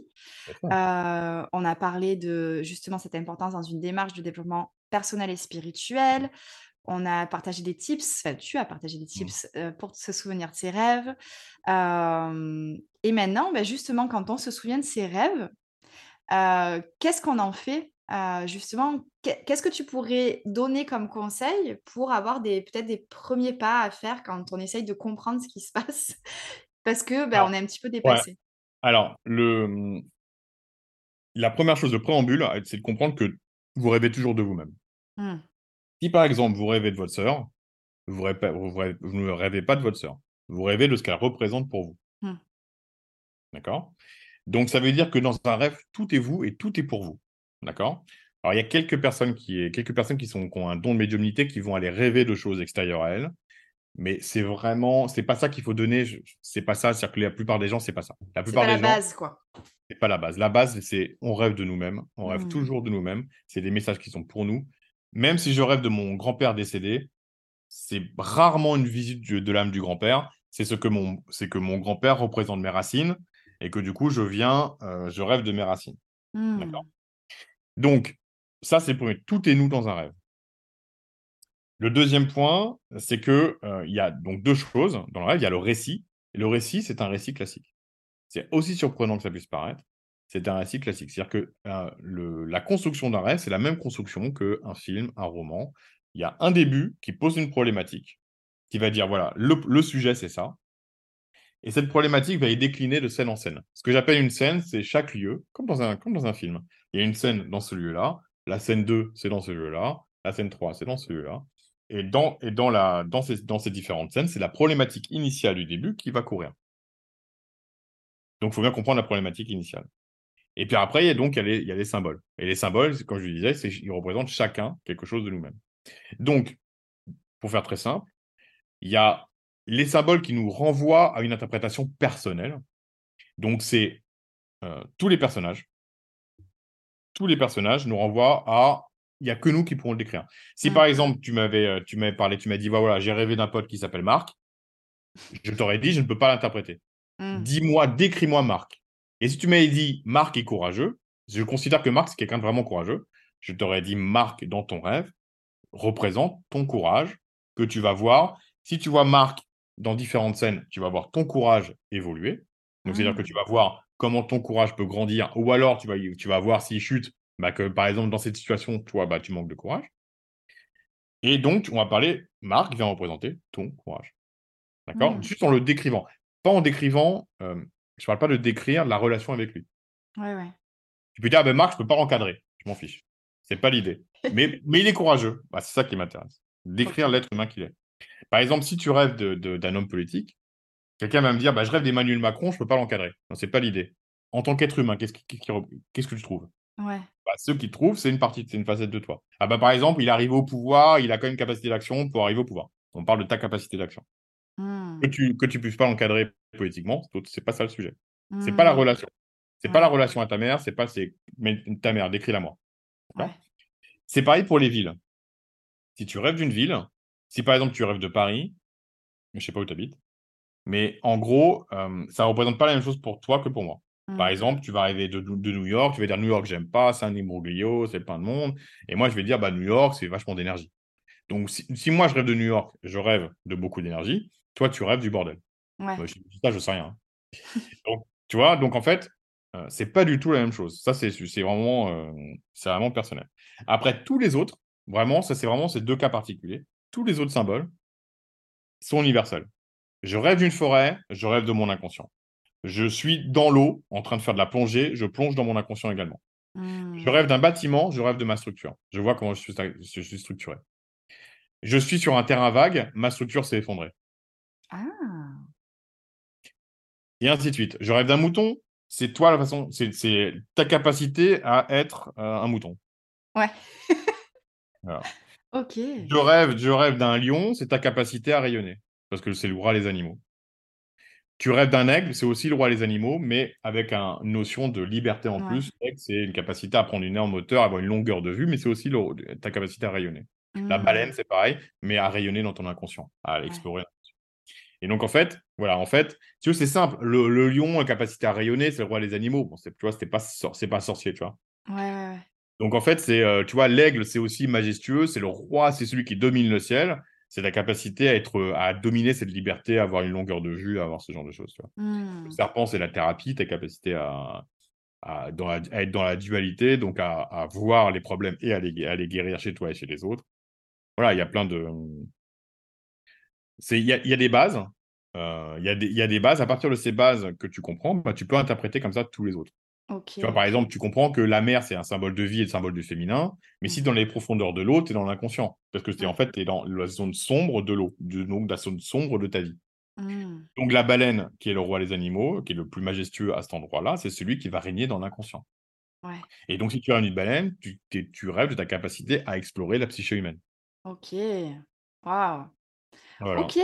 on a parlé de justement cette importance dans une démarche de développement personnel et spirituel. On a partagé des tips, enfin, tu as partagé des mmh. tips pour se souvenir de ses rêves. et maintenant, bah, justement, quand on se souvient de ses rêves, qu'est-ce qu'on en fait justement, qu'est-ce que tu pourrais donner comme conseil pour avoir des peut-être des premiers pas à faire quand on essaye de comprendre ce qui se passe? Parce que ben, on est un petit peu dépassé. Alors le la première chose de préambule, c'est de comprendre que vous rêvez toujours de vous-même. Mmh. Si par exemple vous rêvez de votre sœur, vous, ne rêvez pas de votre sœur, vous rêvez de ce qu'elle représente pour vous. Mmh. D'accord? Donc ça veut dire que dans un rêve, tout est vous et tout est pour vous. D'accord Alors, il y a quelques personnes qui, quelques personnes qui, sont, ont un don de médiumnité qui vont aller rêver de choses extérieures à elles. Mais c'est vraiment, c'est pas ça qu'il faut donner. C'est pas ça. C'est-à-dire que la plupart des gens, c'est pas ça. La plupart pas des la base, quoi. C'est pas la base. La base, c'est on rêve de nous-mêmes. On rêve mmh. toujours de nous-mêmes. C'est des messages qui sont pour nous. Même si je rêve de mon grand-père décédé, c'est rarement une visite de l'âme du grand-père. C'est ce que mon, c'est que mon grand-père représente mes racines et que du coup, je viens, euh, je rêve de mes racines. D'accord. Donc, ça, c'est pour Tout est nous dans un rêve. Le deuxième point, c'est que euh, il y a donc deux choses dans le rêve. Il y a le récit. Et le récit, c'est un récit classique. C'est aussi surprenant que ça puisse paraître. C'est un récit classique. C'est-à-dire que euh, la construction d'un rêve, c'est la même construction qu'un film, un roman. Il y a un début qui pose une problématique, qui va dire voilà, le, sujet, c'est ça. Et cette problématique va y décliner de scène en scène. Ce que j'appelle une scène, c'est chaque lieu, comme dans un, comme dans un film il y a une scène dans ce lieu-là, la scène 2, c'est dans ce lieu-là, la scène 3, c'est dans ce lieu-là. Et, dans, et dans, la, dans, ces, dans ces différentes scènes, c'est la problématique initiale du début qui va courir. Donc, il faut bien comprendre la problématique initiale. Et puis après, il y a donc il y a, les, symboles. Et les symboles, comme je le disais, ils représentent chacun quelque chose de nous-mêmes. Donc, pour faire très simple, il y a les symboles qui nous renvoient à une interprétation personnelle. Donc, c'est euh, tous les personnages, tous les personnages nous renvoient à il n'y a que nous qui pourrons le décrire. Si par exemple, tu m'avais, euh, tu m'avais parlé, tu m'as dit, voilà, j'ai rêvé d'un pote qui s'appelle Marc, je t'aurais dit, je ne peux pas l'interpréter. Mmh. Dis-moi, décris-moi Marc. Et si tu m'avais dit, Marc est courageux, je considère que Marc, c'est quelqu'un de vraiment courageux, je t'aurais dit, Marc, dans ton rêve, représente ton courage que tu vas voir. Si tu vois Marc dans différentes scènes, tu vas voir ton courage évoluer. Donc, c'est-à-dire que mmh. tu vas voir comment ton courage peut grandir, ou alors tu vas, tu vas voir s'il chute, bah, que par exemple dans cette situation, toi, bah, tu manques de courage. Et donc, on va parler, Marc vient représenter ton courage. D'accord? Mmh. Juste en le décrivant. Pas en décrivant, euh, je ne parle pas de décrire la relation avec lui. Ouais, ouais. Tu peux dire, ah ben Marc, je ne peux pas encadrer. Je m'en fiche. C'est pas l'idée. mais, mais il est courageux. Bah, c'est ça qui m'intéresse. Décrire l'être humain qu'il est. Par exemple, si tu rêves d'un homme politique, Quelqu'un va me dire, bah, je rêve d'Emmanuel Macron, je ne peux pas l'encadrer. Non, c'est pas l'idée. En tant qu'être humain, qu'est-ce, que tu trouves? Ouais. bah, Ceux qui trouvent, c'est une partie, c'est une facette de toi. Ah bah, par exemple, il arrive au pouvoir, il a quand même une capacité d'action pour arriver au pouvoir. On parle de ta capacité d'action. Mmh. Que tu que tu puisses pas l'encadrer politiquement, c'est pas ça le sujet. Ce C'est pas la mmh. relation. C'est pas la relation à ta mère, c'est pas c'est mais ta mère, décris-la moi. C'est pareil pour les villes. Si tu rêves d'une ville, si par exemple tu rêves de Paris, je sais pas où tu habites, mais en gros, euh, ça ne représente pas la même chose pour toi que pour moi. Par mmh. exemple, tu vas arriver de, New York, tu vas dire New York, j'aime pas, c'est un imbroglio, c'est plein de monde. Et moi, je vais dire, bah, New York, c'est vachement d'énergie. Donc, si, moi, je rêve de New York, je rêve de beaucoup d'énergie, toi, tu rêves du bordel. Ouais. je, ça, je sais rien. donc, tu vois, donc en fait, euh, c'est pas du tout la même chose. Ça, c'est vraiment, euh, c'est vraiment personnel. Après, tous les autres, vraiment, ça, c'est vraiment ces deux cas particuliers. Tous les autres symboles sont universels. Je rêve d'une forêt, je rêve de mon inconscient. Je suis dans l'eau, en train de faire de la plongée, je plonge dans mon inconscient également. Je Mmh. rêve d'un bâtiment, je rêve de ma structure. Je vois comment je suis, je suis structuré. Je suis sur un terrain vague, ma structure s'est effondrée. Ah! Et ainsi de suite. Je rêve d'un mouton, c'est toi la façon, c'est ta capacité à être euh, un mouton. Ouais. Voilà. OK. Je rêve, je rêve d'un lion, c'est ta capacité à rayonner, parce que c'est le roi des animaux. Tu rêves d'un aigle, c'est aussi le roi des animaux, mais avec un- une notion de liberté en Ouais. plus. C'est une capacité à prendre une énorme hauteur, avoir une longueur de vue, mais c'est aussi le- ta capacité à rayonner. La Mmh. baleine, c'est pareil, mais à rayonner dans ton inconscient, à Ouais. explorer. l'inconscient. Et donc, en fait, voilà, en fait, si tu veux, c'est simple. Le, le lion, la capacité à rayonner, c'est le roi des animaux. Bon, tu vois, c'était pas, sor- c'est pas sorcier, tu vois. Ouais, ouais, ouais. Donc, en fait, c'est, euh, tu vois, l'aigle, c'est aussi majestueux, c'est le roi, c'est celui qui domine le ciel. C'est la capacité à être, à dominer cette liberté, à avoir une longueur de vue, à avoir ce genre de choses, tu vois. Le serpent, c'est la thérapie, ta capacité à, à, dans la- à être dans la dualité, donc à, à voir les problèmes et à les, à les guérir chez toi et chez les autres. Voilà, il y a plein de. c'est- Il y a, il y a des bases. euh, il, y a des, il y a des bases. À partir de ces bases que tu comprends, bah, tu peux interpréter comme ça tous les autres. OK. Tu vois, par exemple, tu comprends que la mer, c'est un symbole de vie et le symbole du féminin. Mais si Mmh. dans les profondeurs de l'eau, tu es dans l'inconscient. Parce que es, en fait, tu es dans la zone sombre de l'eau, donc la zone sombre de ta vie. Mmh. Donc la baleine, qui est le roi des animaux, qui est le plus majestueux à cet endroit-là, c'est celui qui va régner dans l'inconscient. Ouais. Et donc, si tu as une baleine, tu, tu rêves de ta capacité à explorer la psyché humaine. OK. Waouh! Voilà. OK.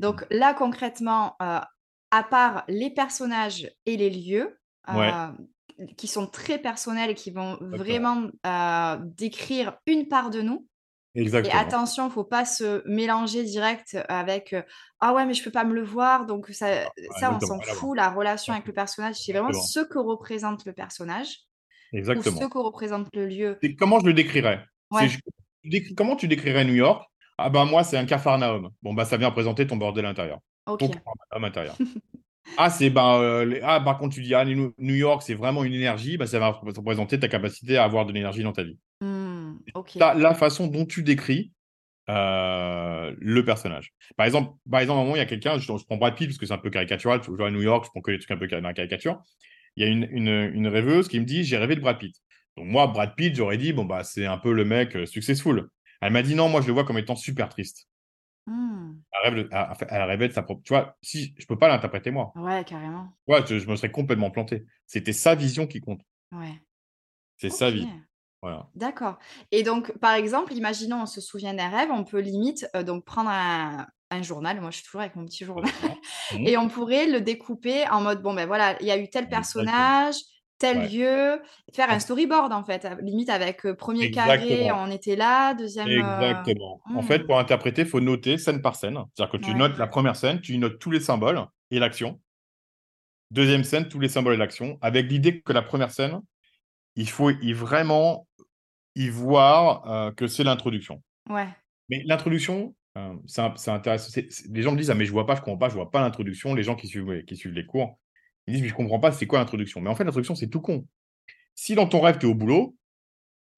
Donc là, concrètement, heu, à part les personnages et les lieux, Ouais. Qui sont très personnels et qui vont vraiment, heu, décrire une part de nous et Exactement. attention, faut pas se mélanger direct avec, heu: «Ah ouais, mais je peux pas me le voir», donc ça Ah, ça, on s'en fout. La relation avec le personnage, c'est vraiment ce que représente le personnage ou Exactement. ce que représente le lieu. Et comment je le décrirais? Ouais. je- Comment tu décrirais New York? Ah ben moi, c'est un Capharnaüm. Bon, bah ça vient représenter ton bordel intérieur. OK. Ton intérieur. ah, c'est ben, euh, les- ah, par contre, tu dis, ah, New York, c'est vraiment une énergie, bah, ça va représenter ta capacité à avoir de l'énergie dans ta vie. Mmh. Ta- la façon dont tu décris euh, le personnage. Par exemple, par exemple, à un moment, il y a quelqu'un, je, je prends Brad Pitt parce que c'est un peu caricatural, tu vois, à New York, je prends que des trucs un peu dans la caricature. Il y a une, une, une rêveuse qui me dit, j'ai rêvé de Brad Pitt. Donc moi, Brad Pitt, j'aurais dit, bon, bah, c'est un peu le mec euh, successful. Elle m'a dit, non, moi, je le vois comme étant super triste. Mmh. Elle, rêve de- elle- rêvait de sa propre... Tu vois, si, je peux pas l'interpréter, moi. Ouais, carrément. Ouais, je, je me serais complètement planté. C'était sa vision qui compte. Ouais. C'est sa vie. Voilà. D'accord. Et donc, par exemple, imaginons, on se souvient d'un rêve, on peut limite euh, donc prendre un, un journal. Moi, je suis toujours avec mon petit journal. Et on pourrait le découper en mode, bon, ben voilà, il y a eu tel personnage, tel Ouais. lieu, faire un Ah. storyboard, en fait. Limite avec euh, premier carré, on était là, deuxième... euh, Exactement. En hmm. fait, pour interpréter, il faut noter scène par scène. C'est-à-dire que tu Ouais. notes la première scène, tu notes tous les symboles et l'action. Deuxième scène, tous les symboles et l'action, avec l'idée que la première scène, il faut y vraiment y voir euh, que c'est l'introduction. Ouais. Mais l'introduction, c'est intéressant. C'est- Les gens me disent, ah mais je vois pas, je comprends pas, je vois pas l'introduction. Les gens qui suivent, qui suivent les cours, ils disent, mais je comprends pas, c'est quoi l'introduction? Mais en fait, l'introduction, c'est tout con. Si dans ton rêve, tu es au boulot,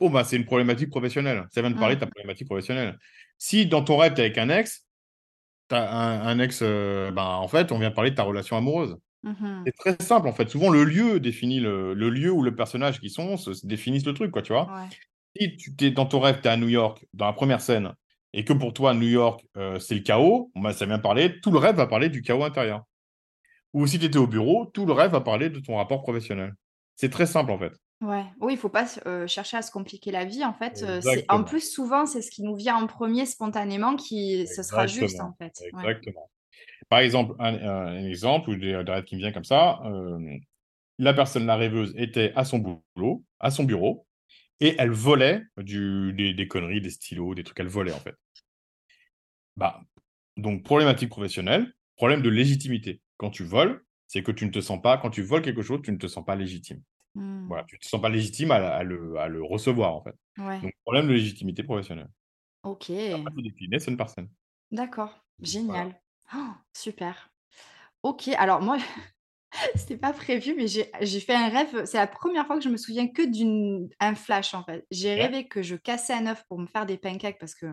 oh bah c'est une problématique professionnelle. Ça vient de parler de ta problématique professionnelle. Si dans ton rêve, tu es avec un ex, tu as un, un ex, euh, ben, en fait, on vient de parler de ta relation amoureuse. Mhm. C'est très simple, en fait. Souvent, le lieu définit le, le lieu où le personnage qui sont se, se définissent le truc, quoi, tu vois. Ouais. Si tu es dans ton rêve, tu es à New York, dans la première scène, et que pour toi, New York, euh, c'est le chaos, bon, bah, ça vient parler, tout le rêve va parler du chaos intérieur. Ou si tu étais au bureau, tout le rêve va parler de ton rapport professionnel. C'est très simple, en fait. Ouais. Oui, il faut pas euh, chercher à se compliquer la vie, en fait. euh. En plus, souvent, c'est ce qui nous vient en premier spontanément qui ce sera juste, en fait. Ouais. Exactement. Par exemple, un, exemple ou des, des rêves qui me vient comme ça, euh, la personne, la rêveuse, était à son boulot, à son bureau, et elle volait du, des, des conneries, des stylos, des trucs, elle volait en fait. Bah, donc, problématique professionnelle, problème de légitimité. Quand tu voles, c'est que tu ne te sens pas, quand tu voles quelque chose, tu ne te sens pas légitime. Mm. Voilà, tu ne te sens pas légitime à, à le, à le recevoir en fait. Ouais. Donc, problème de légitimité professionnelle. Ok. Scène. D'accord. Génial. Oh, super. Ok. Alors, moi, c'était pas prévu, mais j'ai j'ai fait un rêve. C'est la première fois que je me souviens que d'un flash, en fait. J'ai Ouais. rêvé que je cassais un œuf pour me faire des pancakes parce que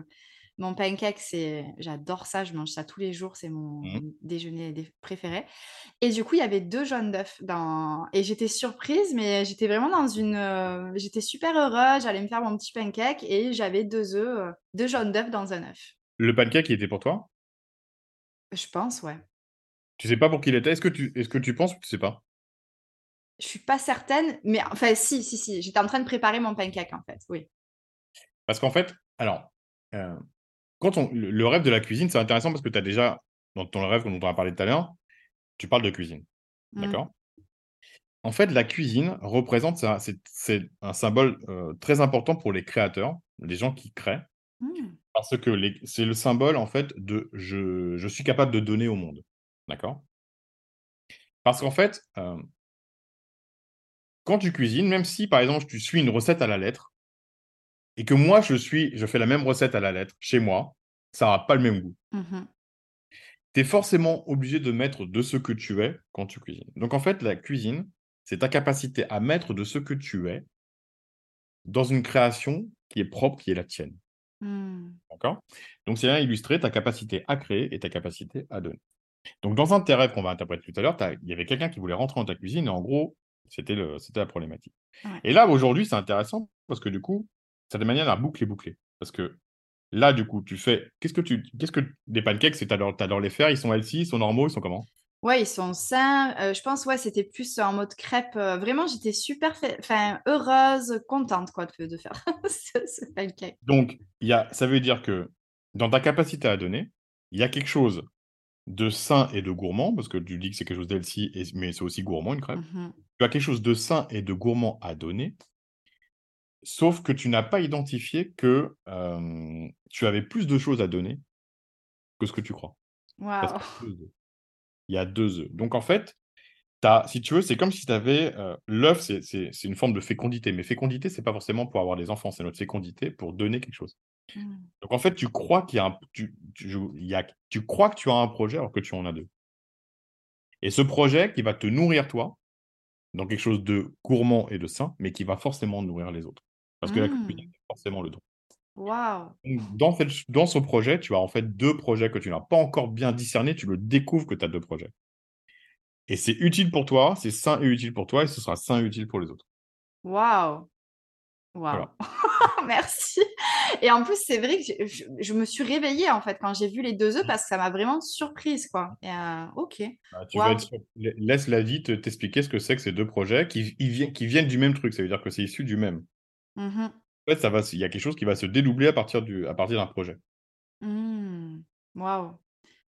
mon pancake, c'est j'adore ça, je mange ça tous les jours, c'est mon Mmh. déjeuner dé préféré et du coup, il y avait 2 jaunes d'œufs dans et j'étais surprise, mais j'étais vraiment dans une, heu, j'étais super heureuse, j'allais me faire mon petit pancake et j'avais 2 œufs, heu, 2 jaunes d'œufs dans un œuf. Le pancake, il était pour toi? Je pense, ouais. Tu sais pas pour qui il était? Est-ce que tu est-ce que tu penses ou tu sais pas? Je suis pas certaine, mais enfin si, si, si, j'étais en train de préparer mon pancake, en fait, oui. Parce qu'en fait, alors, heu, quand on le rêve de la cuisine, c'est intéressant parce que tu as déjà dans ton rêve dont on a parlé tout à l'heure, tu parles de cuisine, Mmh. d'accord? En fait, la cuisine représente c'est un symbole, heu, très important pour les créateurs, les gens qui créent, Mmh. parce que c'est le symbole, en fait, de je je suis capable de donner au monde, d'accord? Parce qu'en fait, hem quand tu cuisines, même si, par exemple, tu suis une recette à la lettre et que moi je suis je fais la même recette à la lettre chez moi, ça aura pas le même goût. Mmh Tu es forcément obligé de mettre de ce que tu es quand tu cuisines. Donc en fait, la cuisine, c'est ta capacité à mettre de ce que tu es dans une création qui est propre, qui est la tienne. Mmh. D'accord? Donc c'est bien illustrer ta capacité à créer et ta capacité à donner. Donc dans un de tes rêves qu'on va interpréter tout à l'heure, il y avait quelqu'un qui voulait rentrer dans ta cuisine et en gros, c'était la problématique. Ouais. Et là, aujourd'hui, c'est intéressant parce que du coup, certaine manière, la boucle est bouclée. Parce que là, du coup, tu fais qu'est-ce que tu qu'est-ce que des pancakes, c'est tu adores les faire, ils sont healthy, ils sont normaux, ils sont comment? Ouais, ils sont sains, heu, je pense, ouais, c'était plus en mode crêpe, heu, vraiment j'étais super enfin heureuse, contente quoi de de faire ce ce pancake. Donc il y a ça veut dire que dans ta capacité à donner, il y a quelque chose de sain et de gourmand, parce que tu dis que c'est quelque chose d'healthy mais c'est aussi gourmand une crêpe. Mmh Tu as quelque chose de sain et de gourmand à donner, sauf que tu n'as pas identifié que, tu avais plus de choses à donner que ce que tu crois. Parce Waouh! qu'il y a 2 œufs. Il y a 2 œufs. Donc en fait, si tu veux, c'est comme si tu avais, l'œuf, c'est une forme de fécondité, mais fécondité, c'est pas forcément pour avoir des enfants, c'est notre fécondité pour donner quelque chose. Mmh. Donc en fait, tu crois qu'il y a un tu tu il y a tu crois que tu as un projet alors que tu en as 2. Et ce projet qui va te nourrir toi, dans quelque chose de gourmand et de sain, mais qui va forcément nourrir les autres. Parce que la Mmh. c'est forcément le don. Waouh! Donc dans cette ch dans ce projet, tu as en fait 2 projets que tu n'as pas encore bien discernés, tu le découvres que tu as 2 projets. Et c'est utile pour toi, c'est sain et utile pour toi et ce sera sain et utile pour les autres. Waouh! Waouh! Voilà. Merci et en plus, c'est vrai que je je me suis réveillée, en fait, quand j'ai vu les 2 œufs parce que ça m'a vraiment surprise, quoi et heu, OK. Bah, tu vas être sur laisse la vie te t'expliquer ce que c'est que ces 2 projets qui qui viennent du même truc, ça veut dire que c'est issu du même. Mmh En fait, ça va il y a quelque chose qui va se dédoubler à partir du à partir d'un projet. Mmh. Waouh!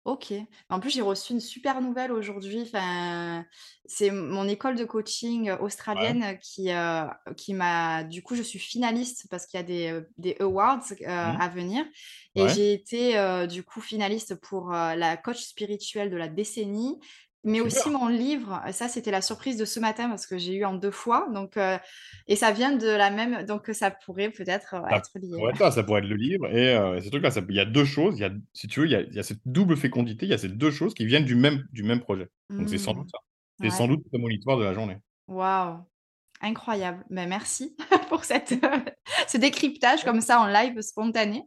OK. En plus, j'ai reçu une super nouvelle aujourd'hui. Enfin, c'est mon école de coaching, Ouais. australienne qui, heu, qui m'a du coup, je suis finaliste parce qu'il y a des, heu, des awards, Mmh. à venir et Ouais. j'ai été, du coup finaliste pour, la coach spirituelle de la décennie, mais aussi mon livre. Ça, c'était la surprise de ce matin parce que j'ai eu en 2 fois donc heu et ça vient de la même donc ça pourrait peut-être, Ça être lié, pourrait ouais. être ça, ça pourrait être le livre et peut il y a 2 choses, il y a si tu veux, il y a il y a cette double fécondité, il y a ces 2 choses qui viennent du même du même projet. Donc c'est sans Mmh. doute ça. C'est sans doute prémonitoire de la journée. Waouh! Incroyable. Ben merci pour cette, ce décryptage comme ça en live spontané.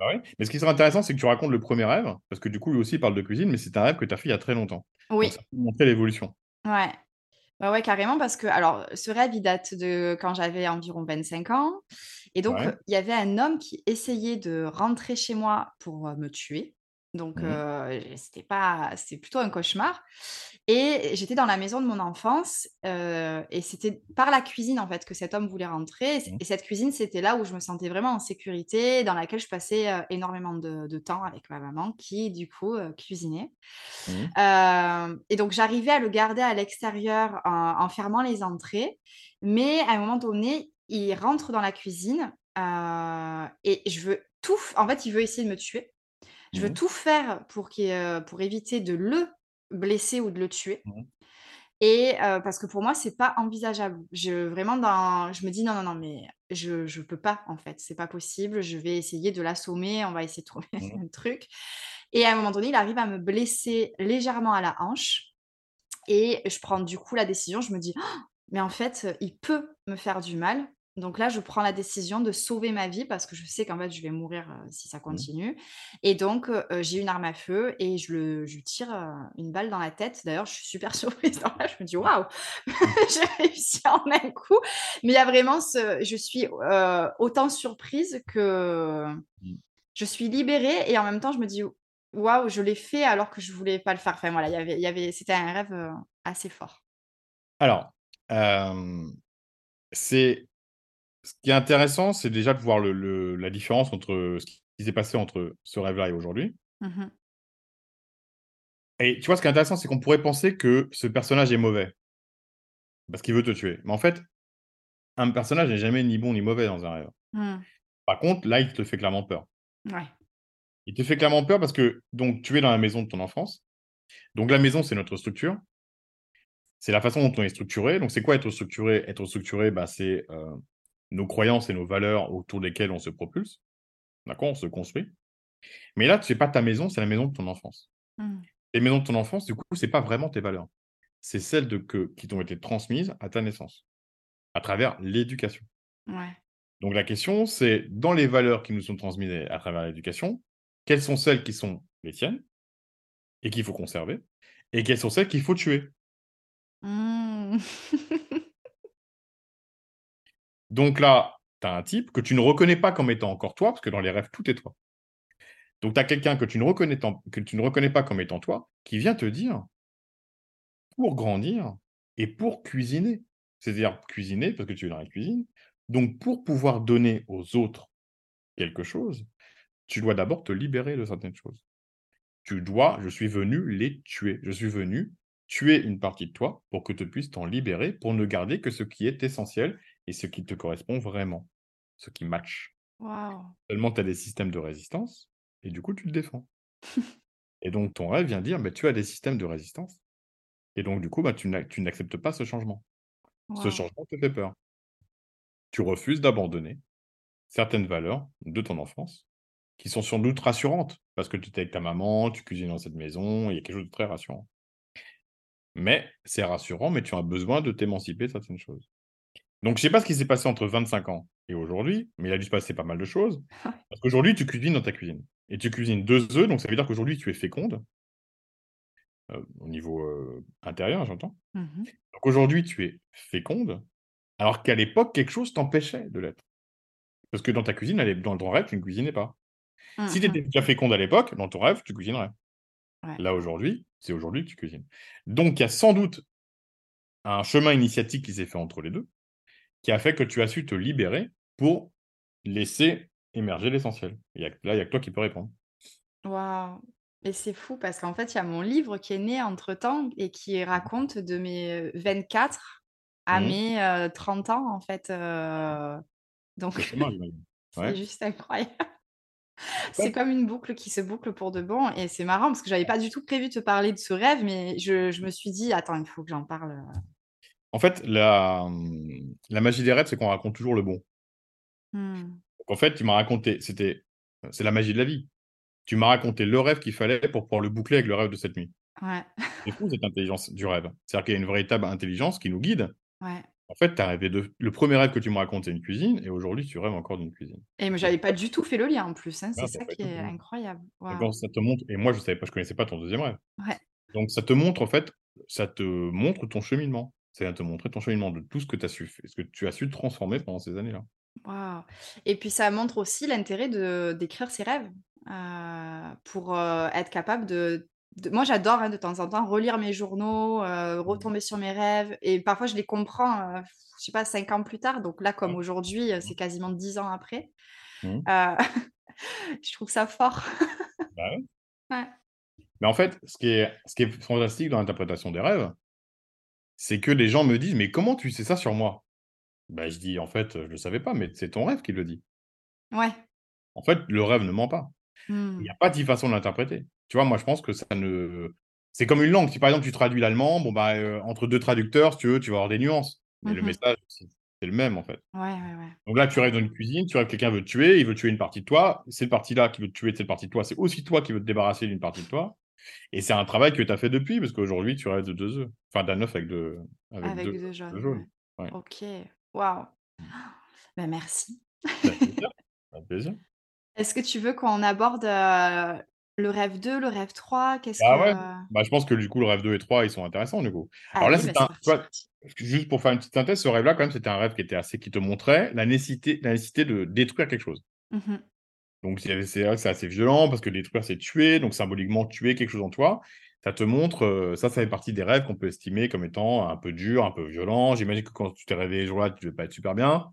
Bah, mais ce qui serait intéressant, c'est que tu racontes le premier rêve, parce que du coup, lui aussi, il parle de cuisine, mais c'est un rêve que tu as fait il y a très longtemps. Donc Oui, ça peut montrer l'évolution. ouais. Ouais, ouais, carrément parce que alors ce rêve, il date de quand j'avais environ 25 ans et donc Ouais. il y avait un homme qui essayait de rentrer chez moi pour, heu, me tuer. Donc Mmh heu, c'était pas c'était plutôt un cauchemar et j'étais dans la maison de mon enfance, heu et c'était par la cuisine, en fait, que cet homme voulait rentrer et Mmh. et cette cuisine, c'était là où je me sentais vraiment en sécurité, dans laquelle je passais, heu, énormément de de temps avec ma maman qui, du coup, cuisinait. Mmh. Et donc j'arrivais à le garder à l'extérieur en en fermant les entrées, mais à un moment donné, il rentre dans la cuisine, et je veux tout en fait, il veut essayer de me tuer. Je veux Mmh. tout faire pour qu'il, heu, pour éviter de le blesser ou de le tuer Mmh. et parce que pour moi, c'est pas envisageable. Je vraiment dans je me dis: «Non, non, non, mais je je peux pas, en fait, c'est pas possible, je vais essayer de l'assommer, on va essayer de trouver Mmh. un truc» et à un moment donné, il arrive à me blesser légèrement à la hanche et je prends du coup la décision, je me dis: «Mais en fait, il peut me faire du mal, Donc là, je prends la décision de sauver ma vie parce que je sais qu'en fait, je vais mourir, heu, si ça Mmh. continue et donc j'ai une arme à feu et je le je lui tire, une balle dans la tête. D'ailleurs, je suis super surprise. Là, je me dis. «Waouh, j'ai réussi en un coup». Mais il y a vraiment ce je suis, autant surprise que Mmh. je suis libérée et en même temps, je me dis: «Waouh, je l'ai fait alors que je voulais pas le faire». Enfin voilà, il y avait y avait c'était un rêve, assez fort. Alors, c'est ce qui est intéressant, c'est déjà de voir le le la différence entre ce qui s'est passé entre ce rêve-là et aujourd'hui. Mmh mh. Et tu vois, ce qui est intéressant, c'est qu'on pourrait penser que ce personnage est mauvais parce qu'il veut te tuer. Mais en fait, un personnage n'est jamais ni bon ni mauvais dans un rêve. Mmh. Par contre, là, il te fait clairement peur. Ouais. Il te fait clairement peur parce que donc tu es dans la maison de ton enfance. Donc la maison, c'est notre structure. C'est la façon dont on est structuré. Donc c'est quoi être structuré? Être structuré, bah, c'est, heu, nos croyances et nos valeurs autour desquelles on se propulse. D'accord? On se construit. Mais là, c'est pas ta maison, c'est la maison de ton enfance. Mmh. Les maisons de ton enfance, du coup, c'est pas vraiment tes valeurs. C'est celles de que qui t'ont été transmises à ta naissance, à travers l'éducation. Ouais. Donc la question, c'est dans les valeurs qui nous sont transmises à travers l'éducation, quelles sont celles qui sont les tiennes et qu'il faut conserver? Et quelles sont celles qu'il faut tuer? Mmh. Donc là, tu as un type que tu ne reconnais pas comme étant encore toi, parce que dans les rêves, tout est toi. Donc tu as quelqu'un que tu ne reconnais pas comme étant toi, qui vient te dire pour grandir et pour cuisiner. C'est-à-dire cuisiner parce que tu es dans la cuisine. Donc pour pouvoir donner aux autres quelque chose, tu dois d'abord te libérer de certaines choses. Tu dois je suis venu les tuer. Je suis venu tuer une partie de toi pour que tu puisses t'en libérer, pour ne garder que ce qui est essentiel et ce qui te correspond vraiment, ce qui match. Seulement tu as des systèmes de résistance et du coup tu te défends. Et donc ton rêve vient dire: «Bah, tu as des systèmes de résistance et donc du coup, bah, tu n'a tu n'acceptes pas ce changement. Ce changement te fait peur. Tu refuses d'abandonner certaines valeurs de ton enfance qui sont sans doute rassurantes parce que tu étais avec ta maman, tu cuisines dans cette maison, il y a quelque chose de très rassurant. Mais c'est rassurant, mais tu as besoin de t'émanciper de certaines choses. Donc je sais pas ce qui s'est passé entre 25 ans et aujourd'hui, mais il a dû se passer pas mal de choses. Parce qu'aujourd'hui, tu cuisines dans ta cuisine et tu cuisines 2 œufs, donc ça veut dire qu'aujourd'hui tu es féconde heu, au niveau, heu, intérieur, j'entends. Mmh mh. Donc aujourd'hui, tu es féconde, alors qu'à l'époque, quelque chose t'empêchait de l'être. Parce que dans ta cuisine, dans ton rêve, tu ne cuisinais pas. Mmh Si tu étais déjà féconde à l'époque, dans ton rêve, tu cuisinerais. Ouais. Là, aujourd'hui, c'est aujourd'hui que tu cuisines. Donc il y a sans doute un chemin initiatique qui s'est fait entre les 2, qui a fait que tu as su te libérer pour laisser émerger l'essentiel. Là, il y a que toi qui peux répondre. Waouh! Et c'est fou parce qu'en fait, il y a mon livre qui est né entre-temps et qui raconte de mes, heu, 24 à Mmh mes, heu, 30 ans, en fait, Le donc c'est Ouais. juste incroyable. C'est comme une boucle qui se boucle pour de bon et c'est marrant parce que j'avais pas du tout prévu de te parler de ce rêve, mais je je me suis dit: «Attends, il faut que j'en parle, heu». En fait, la, la magie des rêves, c'est qu'on raconte toujours le bon. Mmh. Donc en fait, tu m'as raconté c'était c'est la magie de la vie. Tu m'as raconté le rêve qu'il fallait pour pouvoir le boucler avec le rêve de cette nuit. Ouais. C'est fou cette intelligence du rêve. C'est-à-dire qu'il y a une véritable intelligence qui nous guide. Ouais En fait, tu as rêvé de le premier rêve que tu me racontes, c'est une cuisine et aujourd'hui, tu rêves encore d'une cuisine. et mais j'avais pas du tout fait le lien en plus, hein, c'est ah, tu ça qui est incroyable. ça te montre et moi je savais pas, je connaissais pas ton deuxième rêve. Ouais. Donc ça te montre en fait, ça te montre ton cheminement. Ça vient te montrer ton cheminement de tout ce que tu as su ce que tu as su transformer pendant ces années-là. Et puis ça montre aussi l'intérêt de d'écrire ses rêves, heu, pour, heu, être capable de de moi j'adore, hein, de temps en temps relire mes journaux, heu, Mmh. retomber sur mes rêves et parfois je les comprends, je sais pas 5 ans plus tard, donc là comme Ouais. aujourd'hui, Mmh. c'est quasiment 10 ans après, Mmh. je trouve ça fort. Bah ouais. Ouais. Mais en fait, ce qui est ce qui est fantastique dans l'interprétation des rêves, c'est que les gens me disent: «Mais comment tu sais ça sur moi?» bah, je dis: «En fait, je le savais pas, mais c'est ton rêve qui le dit». Ouais. En fait, le rêve ne ment pas. Il y Mmh. a pas 10 façons de l'interpréter. Tu vois, moi, je pense que ça ne c'est comme une langue. Si, par exemple, tu traduis l'allemand, bon, bah, heu, entre 2 traducteurs, si tu veux, tu vas avoir des nuances. Mais le Mmh message, c'est c'est le même, en fait. Ouais, ouais, ouais. Donc là, tu rêves dans une cuisine, tu rêves que quelqu'un veut te tuer, il veut tuer une partie de toi. Cette partie-là qui veut te tuer de cette partie de toi, c'est aussi toi qui veux te débarrasser d'une partie de toi et c'est un travail que tu as fait depuis parce qu'aujourd'hui, tu rêves de 2 œufs. Enfin, d'un œuf avec 2 avec Avec 2 2 œufs jaunes, ouais. jaunes. Ouais. OK. Waouh! Mmh. Bah, merci. Plaisir, avec plaisir. Est-ce que tu veux qu'on aborde, heu, le rêve 2, le rêve 3? Qu'est-ce Bah, ouais, que bah, je pense que du coup, le rêve 2 et 3, ils sont intéressants, du coup. Alors là, bah, c'est un juste pour faire une petite synthèse, ce rêve-là, quand même, c'était un rêve qui était assez qui te montrait la nécessité la nécessité de détruire quelque chose. Mmh mh. Donc c'est vrai que c'est assez violent parce que détruire, c'est tuer, donc symboliquement tuer quelque chose en toi. Ça te montre, heu, ça, ça fait partie des rêves qu'on peut estimer comme étant un peu durs, un peu violents. J'imagine que quand tu t'es réveillé ce jour-là, tu devais pas être super bien.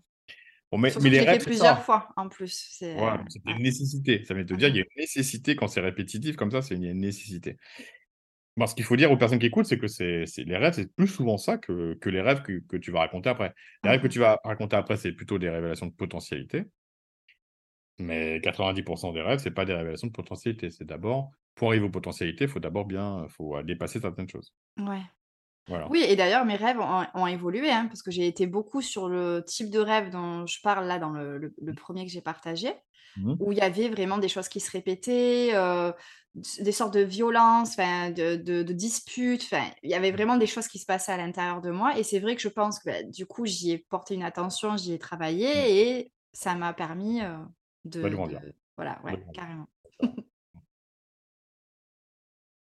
Bon, mais mais les fait rêves, plusieurs ça. fois en plus, c'est Voilà, ouais. une nécessité. Ça veut te dire, il y a une nécessité quand c'est répétitif comme ça, c'est une nécessité. Bon, ce qu'il faut dire aux personnes qui écoutent, c'est que c'est les rêves, c'est plus souvent ça que que les rêves que que tu vas raconter après. Les rêves que tu vas raconter après, c'est plutôt des révélations de potentialité. Mais 90% des rêves, c'est pas des révélations de potentialité. C'est d'abord pour arriver aux potentialités, il faut d'abord bien faut, heu, dépasser certaines choses. Ouais. Voilà. Oui et d'ailleurs mes rêves ont ont évolué, hein, parce que j'ai été beaucoup sur le type de rêve dont je parle là dans le le le 1er que j'ai partagé, Mmh mh. où il y avait vraiment des choses qui se répétaient, heu, s des sortes de violences, de de de disputes, il y avait vraiment des choses qui se passaient à l'intérieur de moi et c'est vrai que je pense que, bah, du coup, j'y ai porté une attention, j'y ai Mmh. travaillé et ça m'a permis, heu, De grandir. de voilà, ouais, carrément.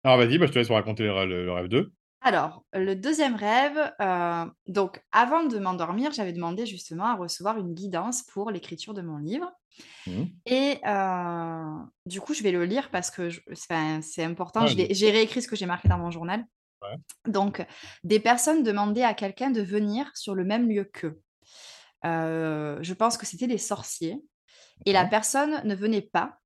Alors vas-y, bah, je te laisse raconter le rê le le rêve 2. Alors, le 2e rêve, heu, donc avant de m'endormir, j'avais demandé justement à recevoir une guidance pour l'écriture de mon livre Mmh mh. et heu, du coup, je vais le lire parce que c'est important. Ouais, sûr. j'ai réécrit ce que j'ai marqué dans mon journal. Ouais. Donc, des personnes demandaient à quelqu'un de venir sur le même lieu qu'eux. Heu, je pense que c'était des sorciers et la personne ne venait pas.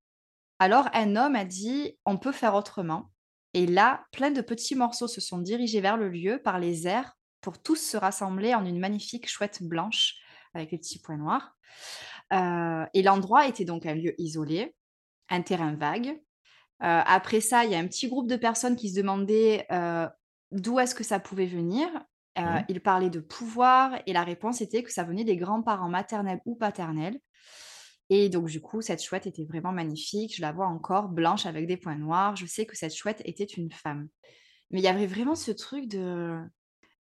Alors un homme a dit: «On peut faire autrement» et là, plein de petits morceaux se sont dirigés vers le lieu par les airs pour tous se rassembler en une magnifique chouette blanche avec les petits points noirs. Heu et l'endroit était donc un lieu isolé, un terrain vague. Heu, après ça, il y a un petit groupe de personnes qui se demandaient, heu, d'où est-ce que ça pouvait venir. Mmh ils parlaient de pouvoir et la réponse était que ça venait des grands-parents maternels ou paternels et donc du coup, cette chouette était vraiment magnifique. Je la vois encore blanche avec des points noirs. Je sais que cette chouette était une femme. Mais il y avait vraiment ce truc de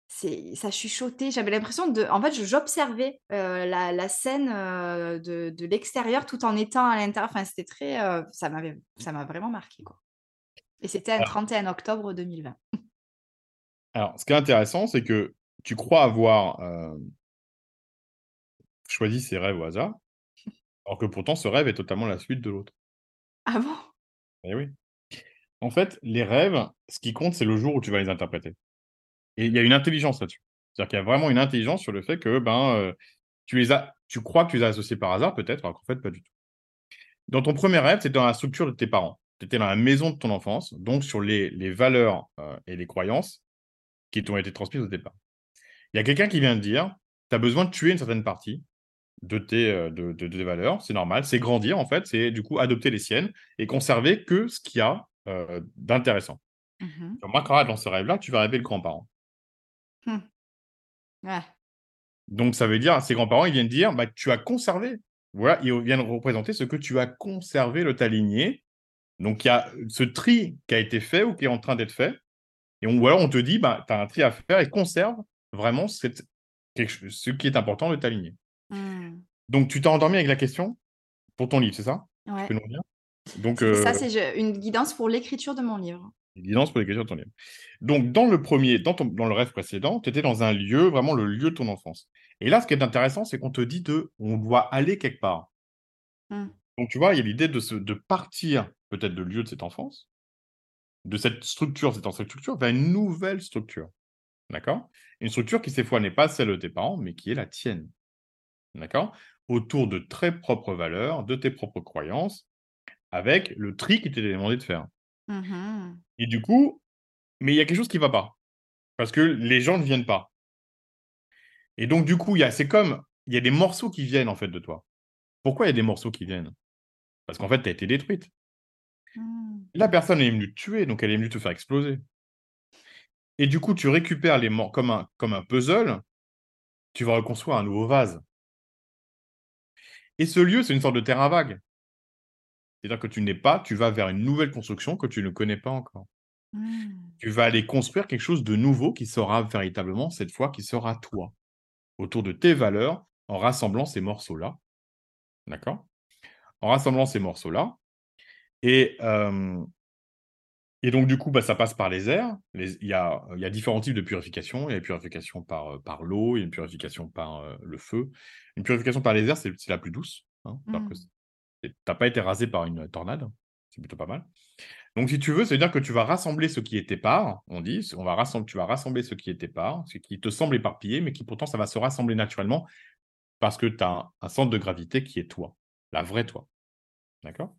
c'est ça chuchotait. J'avais l'impression de en fait, j'observais, heu, la la scène, heu, de de l'extérieur tout en étant à l'intérieur. Enfin, c'était très, heu, ça m'avait ça m'a vraiment marquée, quoi et c'était un Alors 31 octobre 2020. alors, ce qui est intéressant, c'est que tu crois avoir, hem choisi ces rêves au hasard, alors que pourtant ce rêve est totalement la suite de l'autre. Ah bon? Eh oui. En fait, les rêves, ce qui compte, c'est le jour où tu vas les interpréter et il y a une intelligence là-dessus. C'est-à-dire qu'il y a vraiment une intelligence sur le fait que, ben, heu, tu les as tu crois que tu les as associés par hasard peut-être, alors qu'en fait pas du tout. Dans ton 1er rêve, tu étais dans la structure de tes parents. Tu étais dans la maison de ton enfance, donc sur les les valeurs, heu et les croyances qui t'ont été transmises au départ. Il y a quelqu'un qui vient te dire: «Tu as besoin de tuer une certaine partie de tes, heu, de de tes valeurs, c'est normal». C'est grandir en fait, c'est du coup adopter les siennes et conserver que ce qu'il y a, heu, d'intéressant. Mmh mh. Remarqueras dans ce rêve-là, tu vas rêver le grand-parent. Ouais. Donc ça veut dire, ces grands-parents, ils viennent dire: «Bah, tu as conservé». Voilà, ils viennent représenter ce que tu as conservé de ta lignée. Donc il y a ce tri qui a été fait ou qui est en train d'être fait et on ou alors on te dit: «Bah, tu as un tri à faire et conserve vraiment cette quelque ce qui est important de ta lignée». Mmh. Donc tu t'es endormi avec la question pour ton livre, c'est ça? Tu Ouais. peux nous redire? Donc ça, c'est je une guidance pour l'écriture de mon livre. Une guidance pour l'écriture de ton livre. Donc dans le 1er, dans ton dans le rêve précédent, tu étais dans un lieu, vraiment le lieu de ton enfance et là, ce qui est intéressant, c'est qu'on te dit de on doit aller quelque part. Mmh. Donc tu vois, il y a l'idée de se de partir peut-être de lieu de cette enfance, de cette structure, cette ancienne structure, vers une nouvelle structure. D'accord? Une structure qui, cette fois, n'est pas celle de tes parents, mais qui est la tienne. D'accord? Autour de très propres valeurs, de tes propres croyances, avec le tri qui t'était demandé de faire. Mmh mh. Et du coup mais il y a quelque chose qui va pas, parce que les gens ne viennent pas. Et donc du coup, c'est comme il y a des morceaux qui viennent, en fait, de toi. Pourquoi il y a des morceaux qui viennent? Parce qu'en fait, tu as été détruite. Mmh. La personne est venue te tuer, donc elle est venue te faire exploser. Et du coup, tu récupères les mor comme un comme un puzzle, tu vas reconstruire un nouveau vase. Et ce lieu, c'est une sorte de terrain vague. C'est-à-dire que tu n'es pas tu vas vers une nouvelle construction que tu ne connais pas encore. Mmh. Tu vas aller construire quelque chose de nouveau qui sera véritablement, cette fois, qui sera toi. Autour de tes valeurs, en rassemblant ces morceaux-là. D'accord? En rassemblant ces morceaux-là. Et, et donc, du coup, bah, ça passe par les airs. il, y a, il y a différents types de purification. Il y a une purification par, par l'eau, il y a une purification par le feu. Une purification par les airs, c'est la plus douce. Hein, mmh. Tu n'as pas été rasé par une tornade. C'est plutôt pas mal. Donc, si tu veux, ça veut dire que tu vas rassembler ce qui est épars, on dit, on va rassembler, tu vas rassembler ce qui est épars, ce qui te semble éparpillé, mais qui pourtant, ça va se rassembler naturellement parce que tu as un, centre de gravité qui est toi, la vraie toi. D'accord?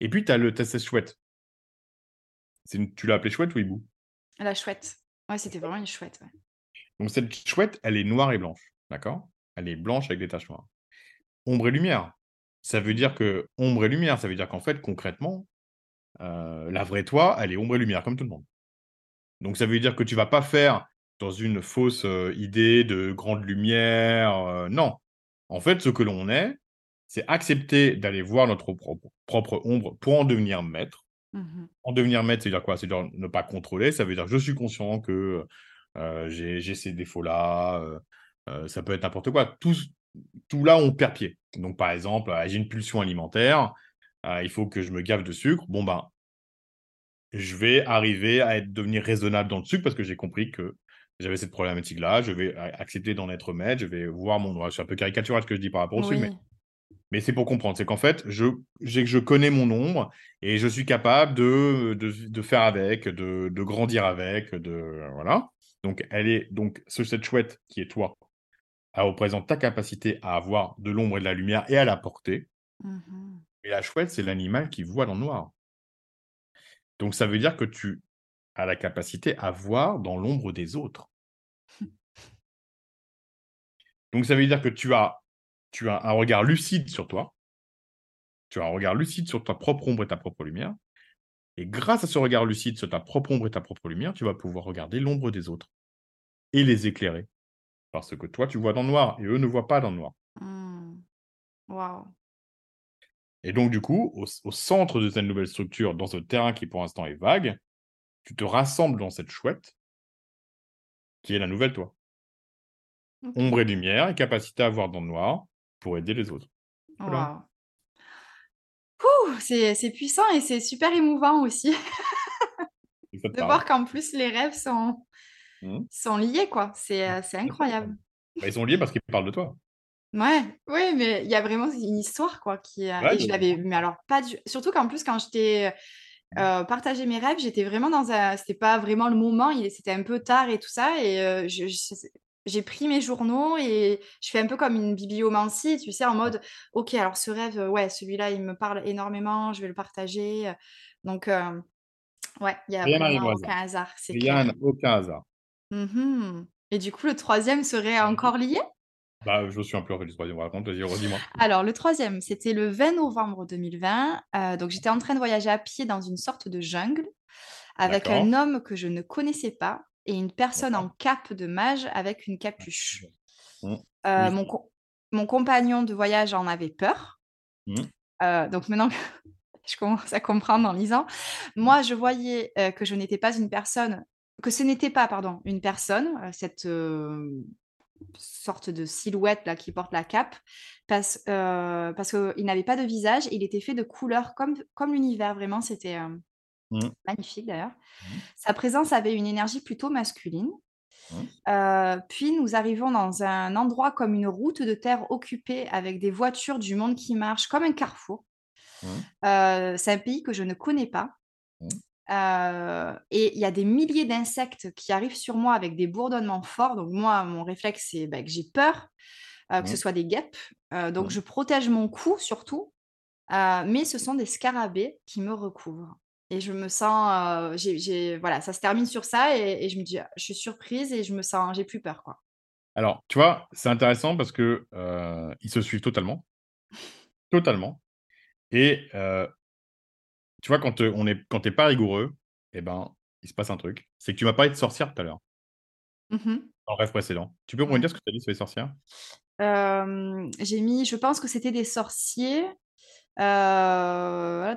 Et puis, tu as le test chouette. Une, tu l'as appelé chouette ou hibou? La chouette. Ouais, c'était vraiment une chouette. Donc, cette chouette, elle est noire et blanche. D'accord? Elle est blanche avec des taches noires. Ombre et lumière. Ça veut dire que ombre et lumière, ça veut dire qu'en fait, concrètement, euh, la vraie toi, elle est ombre et lumière, comme tout le monde. Donc ça veut dire que tu vas pas faire dans une fausse euh, idée de grande lumière. Euh, non. En fait, ce que l'on est, c'est accepter d'aller voir notre propre, ombre pour en devenir maître. Mmh en devenir maître, c'est dire quoi? C'est dire ne pas contrôler. Ça veut dire je suis conscient que j'ai ces défauts-là. ça peut être n'importe quoi. Tout, tout là, on perd pied. Donc, par exemple, j'ai une pulsion alimentaire. Euh, il faut que je me gave de sucre. Bon, ben, je vais arriver à être, devenir raisonnable dans le sucre parce que j'ai compris que j'avais cette problématique-là. Je vais accepter d'en être maître. Je vais voir mon. Je suis un peu caricatural ce que je dis par rapport au sucre, mais, mais c'est pour comprendre. C'est qu'en fait, je, je connais mon ombre et je suis capable de, de, faire avec, de, de, grandir avec. De, voilà. Donc, elle est donc cette chouette qui est toi. Elle représente ta capacité à avoir de l'ombre et de la lumière et à la porter. Mmh et la chouette, c'est l'animal qui voit dans le noir. Donc ça veut dire que tu as la capacité à voir dans l'ombre des autres. Donc ça veut dire que tu as, tu as un regard lucide sur toi. Tu as un regard lucide sur ta propre ombre et ta propre lumière. Et grâce à ce regard lucide sur ta propre ombre et ta propre lumière, tu vas pouvoir regarder l'ombre des autres et les éclairer. Parce que toi, tu vois dans le noir et eux ne voient pas dans le noir. Mmh. Waouh. Et donc, du coup, au, centre de cette nouvelle structure, dans ce terrain qui pour l'instant est vague, tu te rassembles dans cette chouette qui est la nouvelle toi. Ombre et lumière et capacité à voir dans le noir pour aider les autres. c'est puissant et c'est super émouvant aussi de voir qu'en plus les rêves sont, mmh. sont liés, quoi. C'est mmh. euh, incroyable. Bah, ils sont liés parce qu'ils parlent de toi. Ouais, ouais, mais il y a vraiment une histoire quoi qui, et je l'avais mais alors pas du surtout qu'en plus quand j'étais euh, partagé mes rêves, j'étais vraiment dans un c'était pas vraiment le moment, il c'était un peu tard et tout ça et j'ai pris mes journaux et je fais un peu comme une bibliomancie, tu sais, en mode OK, alors ce rêve, ouais, celui-là, il me parle énormément, je vais le partager. Donc, ouais, il y a aucun hasard. Rien, aucun hasard. Mmh et du coup, le troisième serait encore lié? Bah, je suis un peu du troisième, raconte, vas-y, redis-moi. Alors, le troisième, c'était le 20 novembre 2020. Euh, donc, j'étais en train de voyager à pied dans une sorte de jungle avec un homme que je ne connaissais pas et une personne en cape de mage avec une capuche. Mmh. Euh, mon, mon, compagnon de voyage en avait peur. Mmh. Euh, donc, maintenant que je commence à comprendre en lisant, moi, je voyais que je n'étais pas une personne, que ce n'était pas, pardon, une personne, cette sorte de silhouette là qui porte la cape parce, euh, parce qu'il n'avait pas de visage il était fait de couleurs comme, comme l'univers vraiment c'était euh, mmh. magnifique d'ailleurs mmh. sa présence avait une énergie plutôt masculine mmh. euh, puis nous arrivons dans un endroit comme une route de terre occupée avec des voitures du monde qui marchent comme un carrefour c'est un pays que je ne connais pas et il y a des milliers d'insectes qui arrivent sur moi avec des bourdonnements forts. Donc moi, mon réflexe, c'est bah, que j'ai peur, que ce soit des guêpes. donc je protège mon cou surtout. mais ce sont des scarabées qui me recouvrent. Et je me sens, j'ai, voilà, ça se termine sur ça et, je me dis, je suis surprise et je me sens, j'ai plus peur, quoi. Alors, tu vois, c'est intéressant parce que ils se suivent totalement, totalement. Et tu vois, quand, on est, quand t'es pas rigoureux, eh ben, il se passe un truc. C'est que tu m'as parlé de sorcière tout à l'heure. Mmh dans le rêve précédent. Tu peux me dire ce que tu as dit sur les sorcières? J'ai mis, je pense que c'était des sorciers. Euh...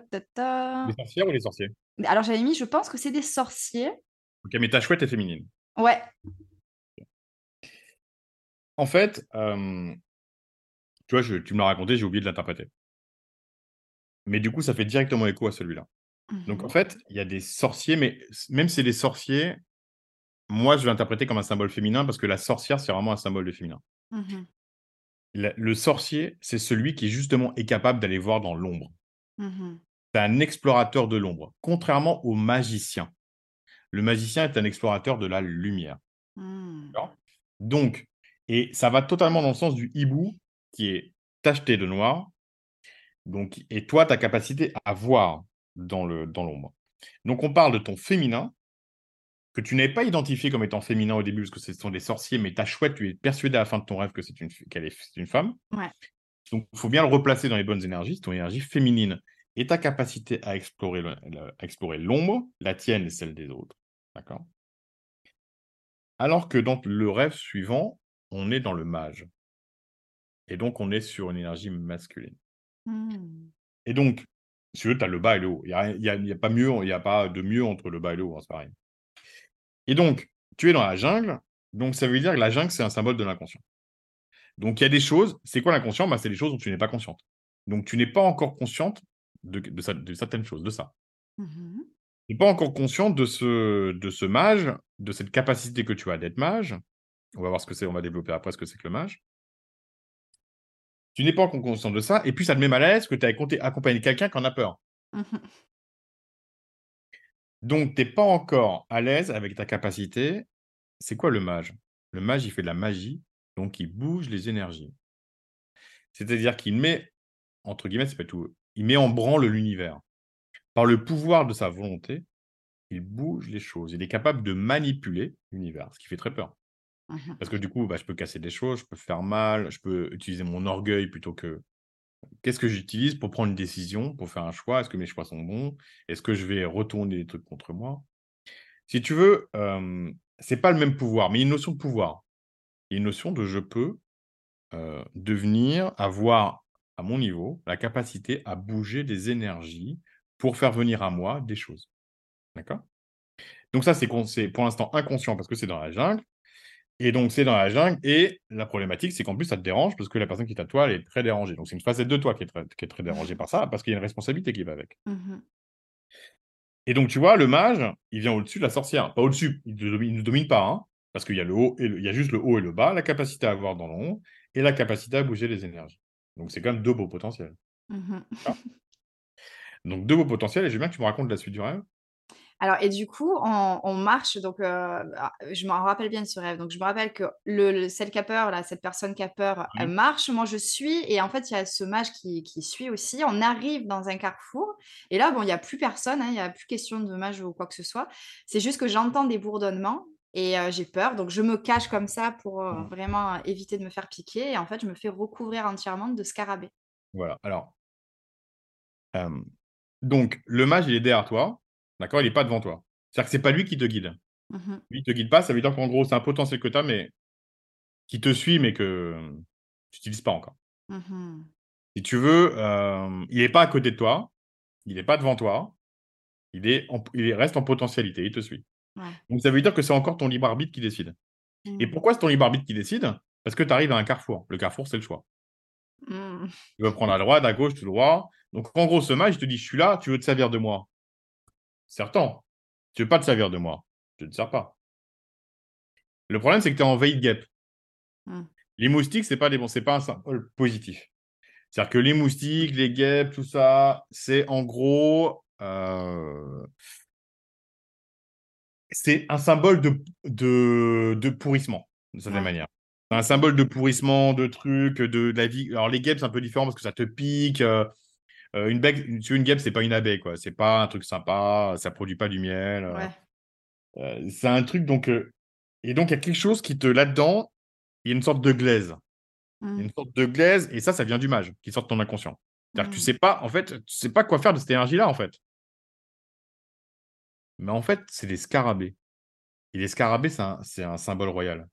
Les sorcières ou les sorciers? Alors j'avais mis, je pense que c'est des sorciers. Ok, mais ta chouette est féminine. Ouais. En fait, Tu vois, je tu me l'as raconté, j'ai oublié de l'interpréter. Mais du coup, ça fait directement écho à celui-là. Donc en Mmh fait, il y a des sorciers, mais même si c'est des sorciers, moi, je vais l'interpréter comme un symbole féminin parce que la sorcière, c'est vraiment un symbole de féminin. Mmh La le sorcier, c'est celui qui justement est capable d'aller voir dans l'ombre. Mmh C'est un explorateur de l'ombre, contrairement au magicien. Le magicien est un explorateur de la lumière. Mmh. Donc et ça va totalement dans le sens du hibou qui est tacheté de noir, donc et toi, ta capacité à voir dans le dans l'ombre. Donc on parle de ton féminin, que tu n'avais pas identifié comme étant féminin au début, parce que ce sont des sorciers, mais ta chouette, tu es persuadé à la fin de ton rêve que c'est une qu'elle est c'est une femme. Ouais. Donc il faut bien le replacer dans les bonnes énergies, ton énergie féminine et ta capacité à explorer le le à explorer l'ombre, la tienne et celle des autres. D'accord? Alors que dans le rêve suivant, on est dans le mage et donc on est sur une énergie masculine Mmh. et donc, si tu veux, tu as le bas et le haut. Il y a y a il y a pas mieux il y a pas de mieux entre le bas et le haut, hein, c'est pareil et donc, tu es dans la jungle, donc ça veut dire que la jungle, c'est un symbole de l'inconscient. Donc il y a des choses c'est quoi l'inconscient? Bah, c'est les choses dont tu n'es pas consciente. Donc tu n'es pas encore consciente de de cer de certaines choses, de ça. Mmh Tu n'es pas encore consciente de ce de ce mage, de cette capacité que tu as d'être mage. On va voir ce que c'est, on va développer après ce que c'est que le mage. Tu n'es pas encore consciente de ça et puis ça te met mal à l'aise que tu aies accompagné quelqu'un qui en a peur. Mmh Donc tu es pas encore à l'aise avec ta capacité. C'est quoi le mage? Le mage, il fait de la magie, donc il bouge les énergies. C'est-à-dire qu'il met, entre guillemets, c'est pas tout, il met en branle l'univers. Par le pouvoir de sa volonté, il bouge les choses. Il est capable de manipuler l'univers, ce qui fait très peur. Mmh Parce que du coup, bah, je peux casser des choses, je peux faire mal, je peux utiliser mon orgueil plutôt que qu'est-ce que j'utilise pour prendre une décision, pour faire un choix? Est-ce que mes choix sont bons? Est-ce que je vais retourner des trucs contre moi? Si tu veux, hem, c'est pas le même pouvoir, mais une notion de pouvoir. Une notion de je peux, devenir, avoir à mon niveau, la capacité à bouger des énergies pour faire venir à moi des choses. D'accord? Donc ça, c'est pour l'instant inconscient parce que c'est dans la jungle et donc c'est dans la jungle et la problématique, c'est qu'en plus ça te dérange parce que la personne qui est à toi, elle est très dérangée. Donc c'est une facette de toi qui est très qui est très dérangée par ça, parce qu'il y a une responsabilité qui va avec. Mmh Et donc tu vois, le mage, il vient au-dessus de la sorcière. Pas au-dessus, il ne domine domine pas, hein, parce qu'il y a le haut et le il y a juste le haut et le bas, la capacité à voir dans l'ombre et la capacité à bouger les énergies. Donc c'est quand même 2 beaux potentiels. Mmh D'accord? Donc 2 beaux potentiels et j'aimerais bien que tu me racontes la suite du rêve. Alors et du coup, on on marche donc, heu, ah, je m'en rappelle bien de ce rêve. Donc je me rappelle que le le celle qui a peur là, cette personne qui a peur, elle marche, moi je suis et en fait, il y a ce mage qui qui suit aussi. On arrive dans un carrefour et là, bon, il y a plus personne, hein, il y a plus question de mage ou quoi que ce soit. C'est juste que j'entends des bourdonnements et heu, j'ai peur, donc je me cache comme ça pour, heu, Mmh. vraiment éviter de me faire piquer et en fait, je me fais recouvrir entièrement de scarabées. Voilà. Alors, donc le mage, il est derrière toi, d'accord? Il est pas devant toi. C'est-à-dire que c'est pas lui qui te guide. Mmh Lui, il te guide pas, ça veut dire qu'en gros, c'est un potentiel que tu as, mais qui te suit, mais que, tu utilises pas encore. Mmh Si tu veux, hem, il est pas à côté de toi, il est pas devant toi, il est en il est reste en potentialité, il te suit. Ouais. Donc ça veut dire que c'est encore ton libre arbitre qui décide. Et Mmh. pourquoi c'est ton libre arbitre qui décide? Parce que tu arrives à un carrefour. Le carrefour, c'est le choix. Tu veux prendre à droite, à gauche, tout droit. Donc en gros, ce mage, il te dit: «Je suis là, tu veux te servir de moi?» «Sers-t'en. Tu veux pas te servir de moi? Je ne te sers pas». Le problème, c'est que tu es en veille de guêpe. Mmh. Les moustiques, c'est pas des bons c'est pas un symbole positif. C'est-à-dire que les moustiques, les guêpes, tout ça, c'est en gros, heu, c'est un symbole de de de pourrissement, d'une certaine Ouais. manière. C'est un symbole de pourrissement, de trucs, de de la vie alors les guêpes, c'est un peu différent parce que ça te pique, heu heu, une bec une une guêpe, c'est pas une abeille, quoi. C'est pas un truc sympa, ça produit pas du miel, Ouais. heu, c'est un truc donc et donc il y a quelque chose qui te là-dedans, il y a une sorte de glaise. Mmh. une sorte de glaise et ça, ça vient du mage qui sort de ton inconscient. C'est-à-dire que tu Mmh. sais pas, en fait, tu sais pas quoi faire de cette énergie-là, en fait. Mais en fait, c'est des scarabées et les scarabées, c'est un c'est un symbole royal.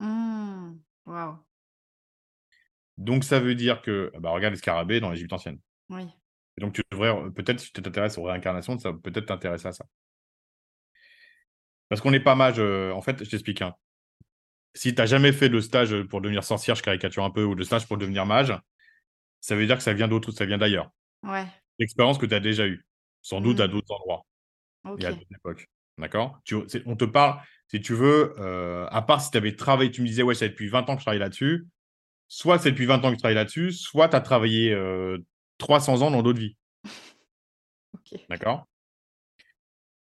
Mmh. Waouh! Donc ça veut dire que, bah, regarde les scarabées dans l'Égypte ancienne Oui. et donc tu devrais, heu, peut-être si tu t'intéresses aux réincarnations, ça peut-être t'intéresser à ça. Parce qu'on n'est pas mage, en fait, je t'explique, hein. si tu n'as jamais fait de stage pour devenir sorcière, je caricature un peu, ou de stage pour devenir mage, ça veut dire que ça vient d'autre, ça vient d'ailleurs. Ouais. L'expérience que tu as déjà eue, sans doute à Mmh. d'autres endroits OK. et à d'autres époques. D'accord? On te parle, si tu veux, euh, à part si tu avais travaillé, tu me disais, ouais, ça fait depuis 20 ans que je travaille là-dessus, soit c'est depuis 20 ans que je travaille là-dessus, soit tu as travaillé euh, 300 ans dans d'autres vies. D'accord?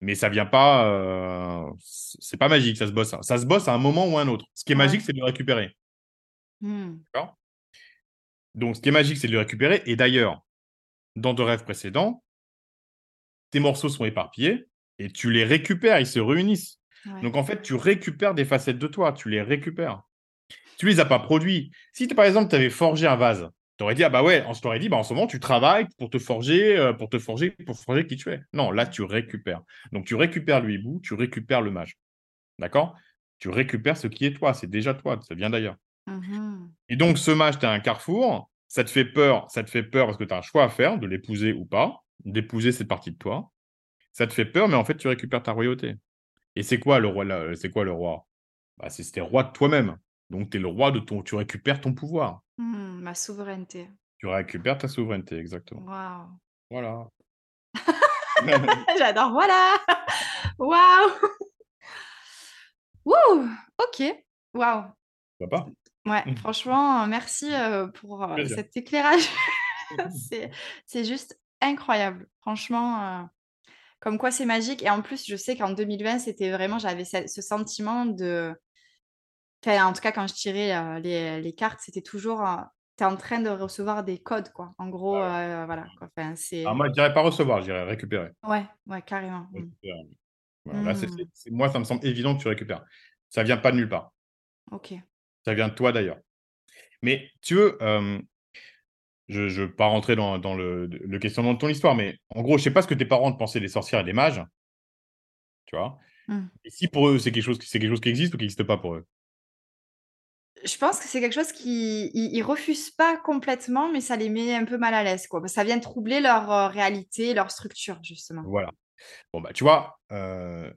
Mais ça vient pas. euh, c'est pas magique, ça se bosse. Ça se bosse à un moment ou à un autre. Ce qui est Ouais. magique, c'est de le récupérer. Mmh. D'accord? Donc, ce qui est magique, c'est de le récupérer. Et d'ailleurs, dans de rêves précédents, tes morceaux sont éparpillés et tu les récupères, ils se réunissent. Ouais. Donc, en fait, tu récupères des facettes de toi, tu les récupères. Tu les as pas produits. Si, par exemple, tu avais forgé un vase, tu aurais dit, ah bah ouais, on t'aurait dit, bah, en ce moment, tu travailles pour te forger, euh, pour te forger, pour forger qui tu es. Non, là, tu récupères. Donc, tu récupères le hibou, tu récupères le mage. D'accord? Tu récupères ce qui est toi, c'est déjà toi, ça vient d'ailleurs. Mhm. Et donc, ce mage, tu as un carrefour, ça te fait peur, ça te fait peur parce que tu as un choix à faire, de l'épouser ou pas. D'épouser cette partie de toi. Ça te fait peur, mais en fait, tu récupères ta royauté. Et c'est quoi le roi C'est quoi le roi? Bah, C'est roi de toi-même. Donc, tu es le roi de ton. Tu récupères ton pouvoir. Mmh, ma souveraineté. Tu récupères ta souveraineté, exactement. Waouh. Voilà. J'adore. Voilà. Waouh. Wouh. OK. Waouh. Papa Ouais, Mmh. franchement, merci euh, pour euh, cet éclairage. c'est, c'est juste incroyable. Franchement, euh, comme quoi c'est magique. Et en plus, je sais qu'en 2020, c'était vraiment, j'avais ce, ce sentiment de. En tout cas, quand je tirais euh, les, les cartes, c'était toujours. tu es en train de recevoir des codes, quoi. En gros, euh, voilà. Quoi. Enfin, c'est... Alors, moi, je dirais pas recevoir, je dirais récupérer. Ouais, ouais, carrément. Mm. Récupérer. Voilà, là, c'est- Mm. c'est- c'est- moi, ça me semble évident que tu récupères. Ça vient pas de nulle part. Ok. Ça vient de toi d'ailleurs. Mais tu veux, euh, je ne veux pas rentrer dans, dans le, le questionnement de ton histoire, mais en gros, je sais pas ce que tes parents te pensaient des sorcières et des mages. Tu vois Mm. Et si pour eux, c'est quelque, chose, c'est quelque chose qui existe ou qui n'existe pas pour eux? Je pense que c'est quelque chose qui ils, ils refusent pas complètement, mais ça les met un peu mal à l'aise, quoi. Ça vient troubler leur euh, réalité, leur structure, justement. Voilà. Bon, bah, tu vois, euh,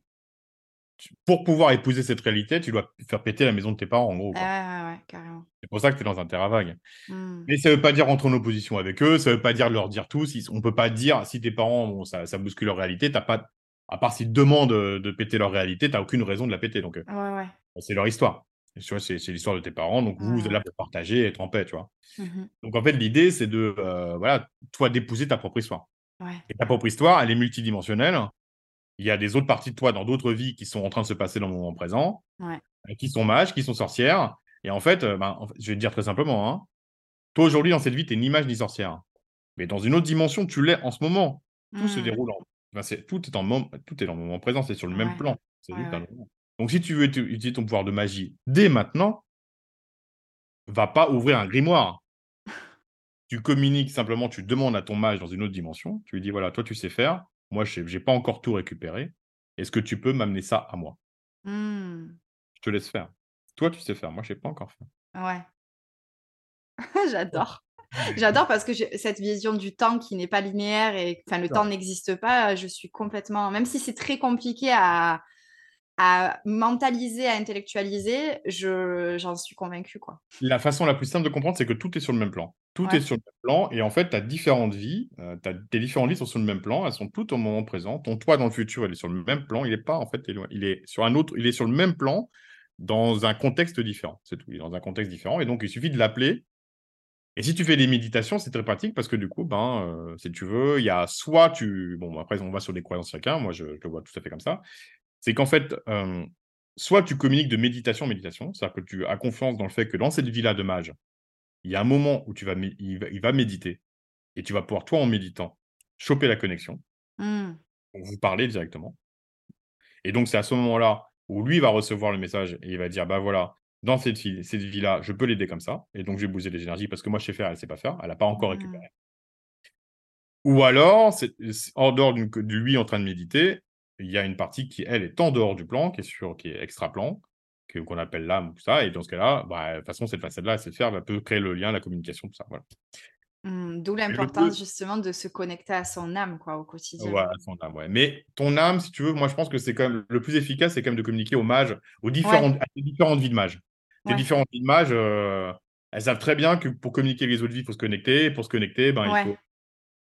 tu- pour pouvoir épouser cette réalité, tu dois faire péter la maison de tes parents, en gros. quoi. Ah, ouais, ouais, carrément. C'est pour ça que tu es dans un terrain vague. Mm. Mais ça veut pas dire rentrer en opposition avec eux, ça veut pas dire leur dire tout. Si, on peut pas dire, si tes parents, bon, ça, ça bouscule leur réalité, t'as pas, à part s'ils te demandent de, de péter leur réalité, t'as aucune raison de la péter. Donc, euh, Ouais, ouais. c'est leur histoire. Et tu vois, c'est l'histoire de tes parents, donc vous, vous êtes là pour partager et être en paix, tu vois. Mhm. Donc, en fait, l'idée, c'est de, euh, voilà, toi, d'épouser ta propre histoire. Ouais. Et ta propre histoire, elle est multidimensionnelle. Il y a des autres parties de toi dans d'autres vies qui sont en train de se passer dans le moment présent, Ouais. euh, qui sont mages, qui sont sorcières. Et en fait, euh, ben, en fait, je vais te dire très simplement, hein, toi, aujourd'hui, dans cette vie, tu ni mage ni sorcière. Mais dans une autre dimension, tu l'es en ce moment. Tout se Mm. déroule en... c'est- tout, est en mom- tout est dans le moment présent, c'est sur le même plan. C'est juste un moment. Donc, si tu veux uti- utiliser ton pouvoir de magie dès maintenant, va pas ouvrir un grimoire. Tu communiques simplement, tu demandes à ton mage dans une autre dimension, tu lui dis voilà, toi tu sais faire, moi je n'ai pas encore tout récupéré, est-ce que tu peux m'amener ça à moi? Mm. Je te laisse faire. Toi tu sais faire, moi je sais pas encore faire. Ouais. J'adore. J'adore parce que cette vision du temps qui n'est pas linéaire et enfin le temps n'existe pas. Je suis complètement, même si c'est très compliqué à, à mentaliser, à intellectualiser, je j'en suis convaincue quoi. La façon la plus simple de comprendre, c'est que tout est sur le même plan. Tout Ouais. est sur le même plan et en fait, tu as différentes vies, euh, t'as- tes différentes vies sont sur le même plan, elles sont toutes au moment présent. Ton toi dans le futur, il est sur le même plan, il est pas en fait éloigné, il est sur un autre, il est sur le même plan dans un contexte différent. C'est tout, il est dans un contexte différent et donc il suffit de l'appeler Et si tu fais des méditations, c'est très pratique parce que du coup, ben, euh, si tu veux, il y a soit tu. Bon, après, on va sur des croyances chacun. Moi, je, je le vois tout à fait comme ça. C'est qu'en fait, euh, soit tu communiques de méditation en méditation, c'est-à-dire que tu as confiance dans le fait que dans cette vie-là de mage, il y a un moment où tu vas, il va, il va méditer et tu vas pouvoir, toi, en méditant, choper la connexion, Mm. pour vous parler directement. Et donc, c'est à ce moment-là où lui va recevoir le message et il va dire bah voilà, dans cette cette vie-là, je peux l'aider comme ça. Et donc, je vais bouger les énergies parce que moi, je sais faire, elle ne sait pas faire. Elle n'a pas encore Mm. récupéré. Ou alors, c'est en dehors de lui en train de méditer, il y a une partie qui, elle, est en dehors du plan, qui est, sur, qui est extra-plan, qu'on appelle l'âme ou tout ça. Et dans ce cas-là, bah, de toute façon, cette facette-là, sait faire, elle peut créer le lien, la communication, tout ça. Voilà. Mm. D'où l'importance justement de se connecter à son âme quoi au quotidien. Voilà, son âme, ouais. Mais ton âme, si tu veux, moi je pense que c'est quand même le plus efficace, c'est quand même de communiquer aux mages, aux différentes, à tes différentes vies de mages. Ces différentes images, euh, elles savent très bien que pour communiquer avec les autres vies, il faut se connecter. Pour se connecter, ben, il faut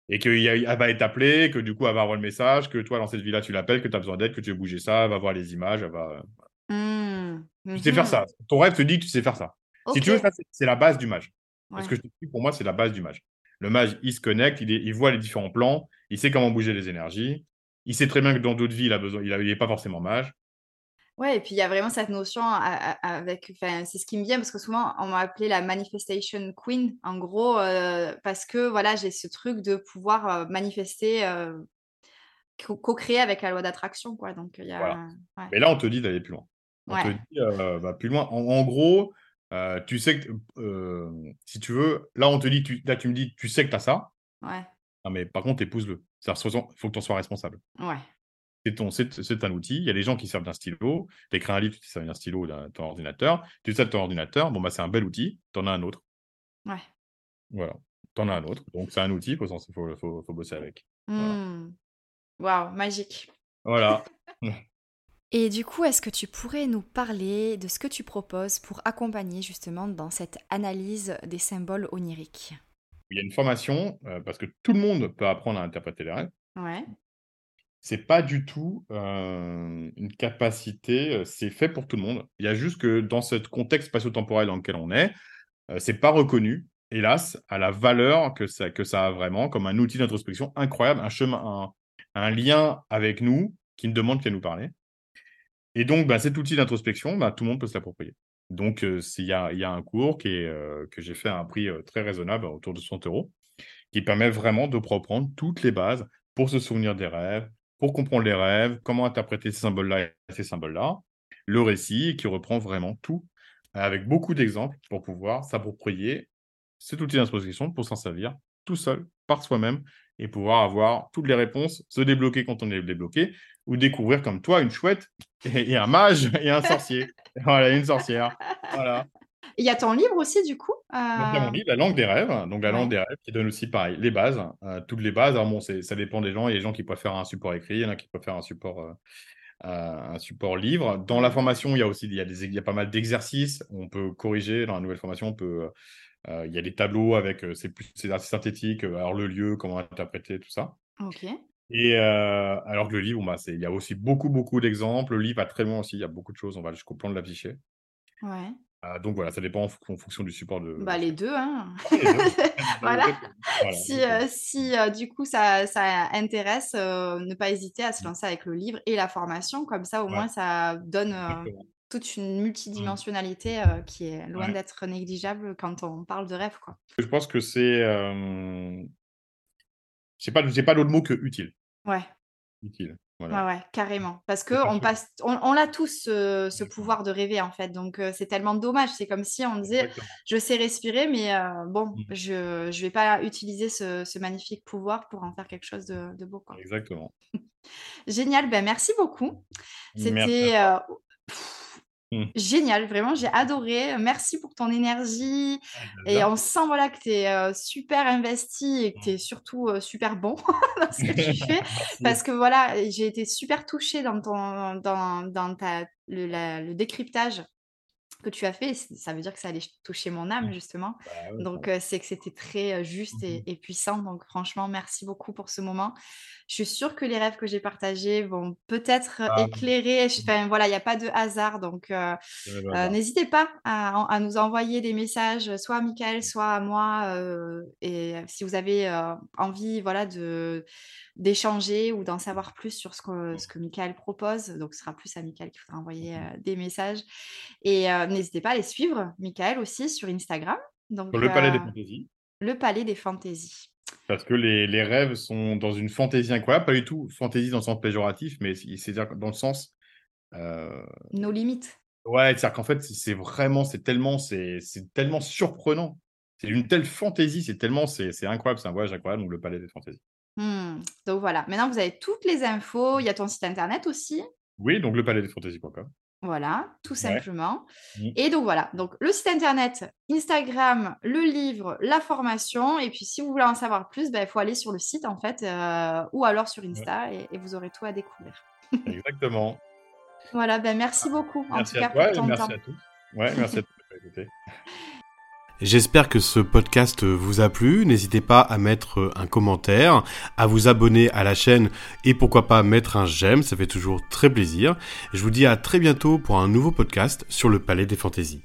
et qu'elle va être appelée, que du coup, elle va avoir le message, que toi, dans cette vie-là, tu l'appelles, que tu as besoin d'aide, que tu veux bouger ça, elle va voir les images, elle va. Mmh. Tu sais faire ça. Ton rêve te dit que tu sais faire ça. Si tu veux, c'est la base du mage. Parce que je te dis, pour moi, c'est la base du mage. Le mage, il se connecte, il, il, voit les différents plans, il sait comment bouger les énergies, il sait très bien que dans d'autres vies, il a besoin, il n'est pas forcément mage. Ouais, et puis il y a vraiment cette notion avec, c'est ce qui me vient parce que souvent on m'a appelé la manifestation queen, en gros, euh, parce que voilà, j'ai ce truc de pouvoir euh, manifester, euh, co-créer avec la loi d'attraction, quoi. Donc il y a. Mais là, on te dit d'aller plus loin. On te dit, va plus loin. En, gros, tu sais que, si tu veux, là, on te dit, tu, là, tu me dis, tu sais que tu as ça. Ouais. Non, mais par contre, épouse-le. Il faut que tu en sois responsable. Ouais c'est un outil. Il y a des gens qui servent d'un stylo. Tu écris un livre, tu serves d'un stylo d'un ton ordinateur. Tu sais ton ordinateur. Bon, bah, c'est un bel outil. Tu en as un autre. Ouais. Voilà. Tu en as un autre. Donc, c'est un outil. Il faut, faut, faut, bosser avec. Mmh. Waouh, magique. Voilà. Et du coup, est-ce que tu pourrais nous parler de ce que tu proposes pour accompagner justement dans cette analyse des symboles oniriques? Il y a une formation, euh, parce que tout le monde peut apprendre à interpréter les rêves. Ouais c'est pas du tout une capacité, c'est fait pour tout le monde. Il y a juste que dans ce contexte spatio-temporel dans lequel on est, c'est pas reconnu, hélas, à la valeur que ça, que ça a vraiment comme un outil d'introspection incroyable, un chemin, un, lien avec nous qui ne demande qu'à nous parler. Et donc, bah, cet outil d'introspection, bah, tout le monde peut se l'approprier. Donc, il y a, un cours que j'ai fait à un prix très raisonnable, autour de 100 euros, qui permet vraiment de reprendre toutes les bases pour se souvenir des rêves, pour comprendre les rêves, comment interpréter ces symboles-là et ces symboles-là, le récit qui reprend vraiment tout, avec beaucoup d'exemples pour pouvoir s'approprier cet outil d'introspection pour s'en servir tout seul, par soi-même, et pouvoir avoir toutes les réponses, se débloquer quand on est débloqué, ou découvrir comme toi une chouette et, un mage et un sorcier. voilà, une sorcière. Voilà. Il y a ton livre aussi, du coup? A mon euh, livre, La langue des rêves. Donc, la langue des rêves qui donne aussi, pareil, les bases, euh, toutes les bases. Alors, bon, ça dépend des gens. Il y a des gens qui préfèrent un support écrit, il y en a qui préfèrent un support, euh, un support livre. Dans la formation, il y a aussi il y a des, il y a pas mal d'exercices. On peut corriger. Dans la nouvelle formation, on peut, il y a des tableaux avec, c'est plus assez synthétique, alors le lieu, comment interpréter, tout ça. Ok. Et alors que le livre, bah, il y a aussi beaucoup, beaucoup d'exemples. Le livre a très loin aussi, il y a beaucoup de choses. On va jusqu'au plan de la psyché. Ouais. Ah, donc voilà, ça dépend en, fonction du support de. Bah, les deux, hein. voilà. Si, euh, si euh, du coup ça, ça intéresse, euh, ne pas hésiter à se mmh. lancer avec le livre et la formation. Comme ça, au moins, ça donne toute une mmh. multidimensionnalité qui est loin d'être négligeable quand on parle de rêve. Quoi. Je pense que c'est. Je n'ai pas, pas d'autre mot que utile. Ouais. Utile. Ouais, ouais, carrément. Parce que on passe, on, on a tous ce, pouvoir de rêver en fait. Donc c'est tellement dommage. C'est comme si on disait, je sais respirer, mais bon, mmh. je ne vais pas utiliser ce, magnifique pouvoir pour en faire quelque chose de, beau. Quoi. Exactement. Génial. Ben merci beaucoup. C'était Mmh. Génial, vraiment, j'ai adoré. Merci pour ton énergie. Ah, et on sent voilà, que tu es super investi et que tu es surtout super bon dans ce que tu fais. Parce que voilà, j'ai été super touchée dans, ton, dans, dans ta, le, décryptage que tu as fait. Ça veut dire que ça allait toucher mon âme, mmh. justement. Bah donc, c'est que c'était très juste mmh et, et, puissant. Donc, franchement, merci beaucoup pour ce moment. Je suis sûre que les rêves que j'ai partagés vont peut-être ah éclairer. Enfin, voilà, il n'y a pas de hasard. Donc, euh, euh, n'hésitez pas à, nous envoyer des messages, soit à Michael, soit à moi. Euh, et si vous avez envie voilà, de, d'échanger ou d'en savoir plus sur ce que, ce que Michael propose. Donc, ce sera plus à Michael qu'il faudra envoyer mmh des messages. Et n'hésitez pas à les suivre, Michael aussi, sur Instagram. Donc, sur le Palais des Fantaisies. Le Palais des Fantaisies. Parce que les, les, rêves sont dans une fantaisie incroyable, pas du tout fantaisie dans le sens péjoratif, mais c'est dans le sens. Euh... Nos limites. Ouais, c'est-à-dire qu'en fait, c'est vraiment, c'est tellement, c'est tellement surprenant. C'est une telle fantaisie, c'est tellement, c'est incroyable, c'est un voyage incroyable, donc le palais des fantaisies. Mmh. Donc voilà, maintenant vous avez toutes les infos, il y a ton site internet aussi. Oui, donc le palais des fantaisies.com. Voilà, tout simplement. Mmh. Et donc voilà, donc le site internet, Instagram, le livre, la formation. Et puis si vous voulez en savoir plus, ben, il faut aller sur le site en fait, euh, ou alors sur Insta, et, vous aurez tout à découvrir. Exactement. voilà, ben merci beaucoup en tout cas pour ton merci À tous. Ouais, merci à tous. J'espère que ce podcast vous a plu. N'hésitez pas à mettre un commentaire, à vous abonner à la chaîne et pourquoi pas mettre un j'aime, ça fait toujours très plaisir. Je vous dis à très bientôt pour un nouveau podcast sur le Palais des Fantaisies.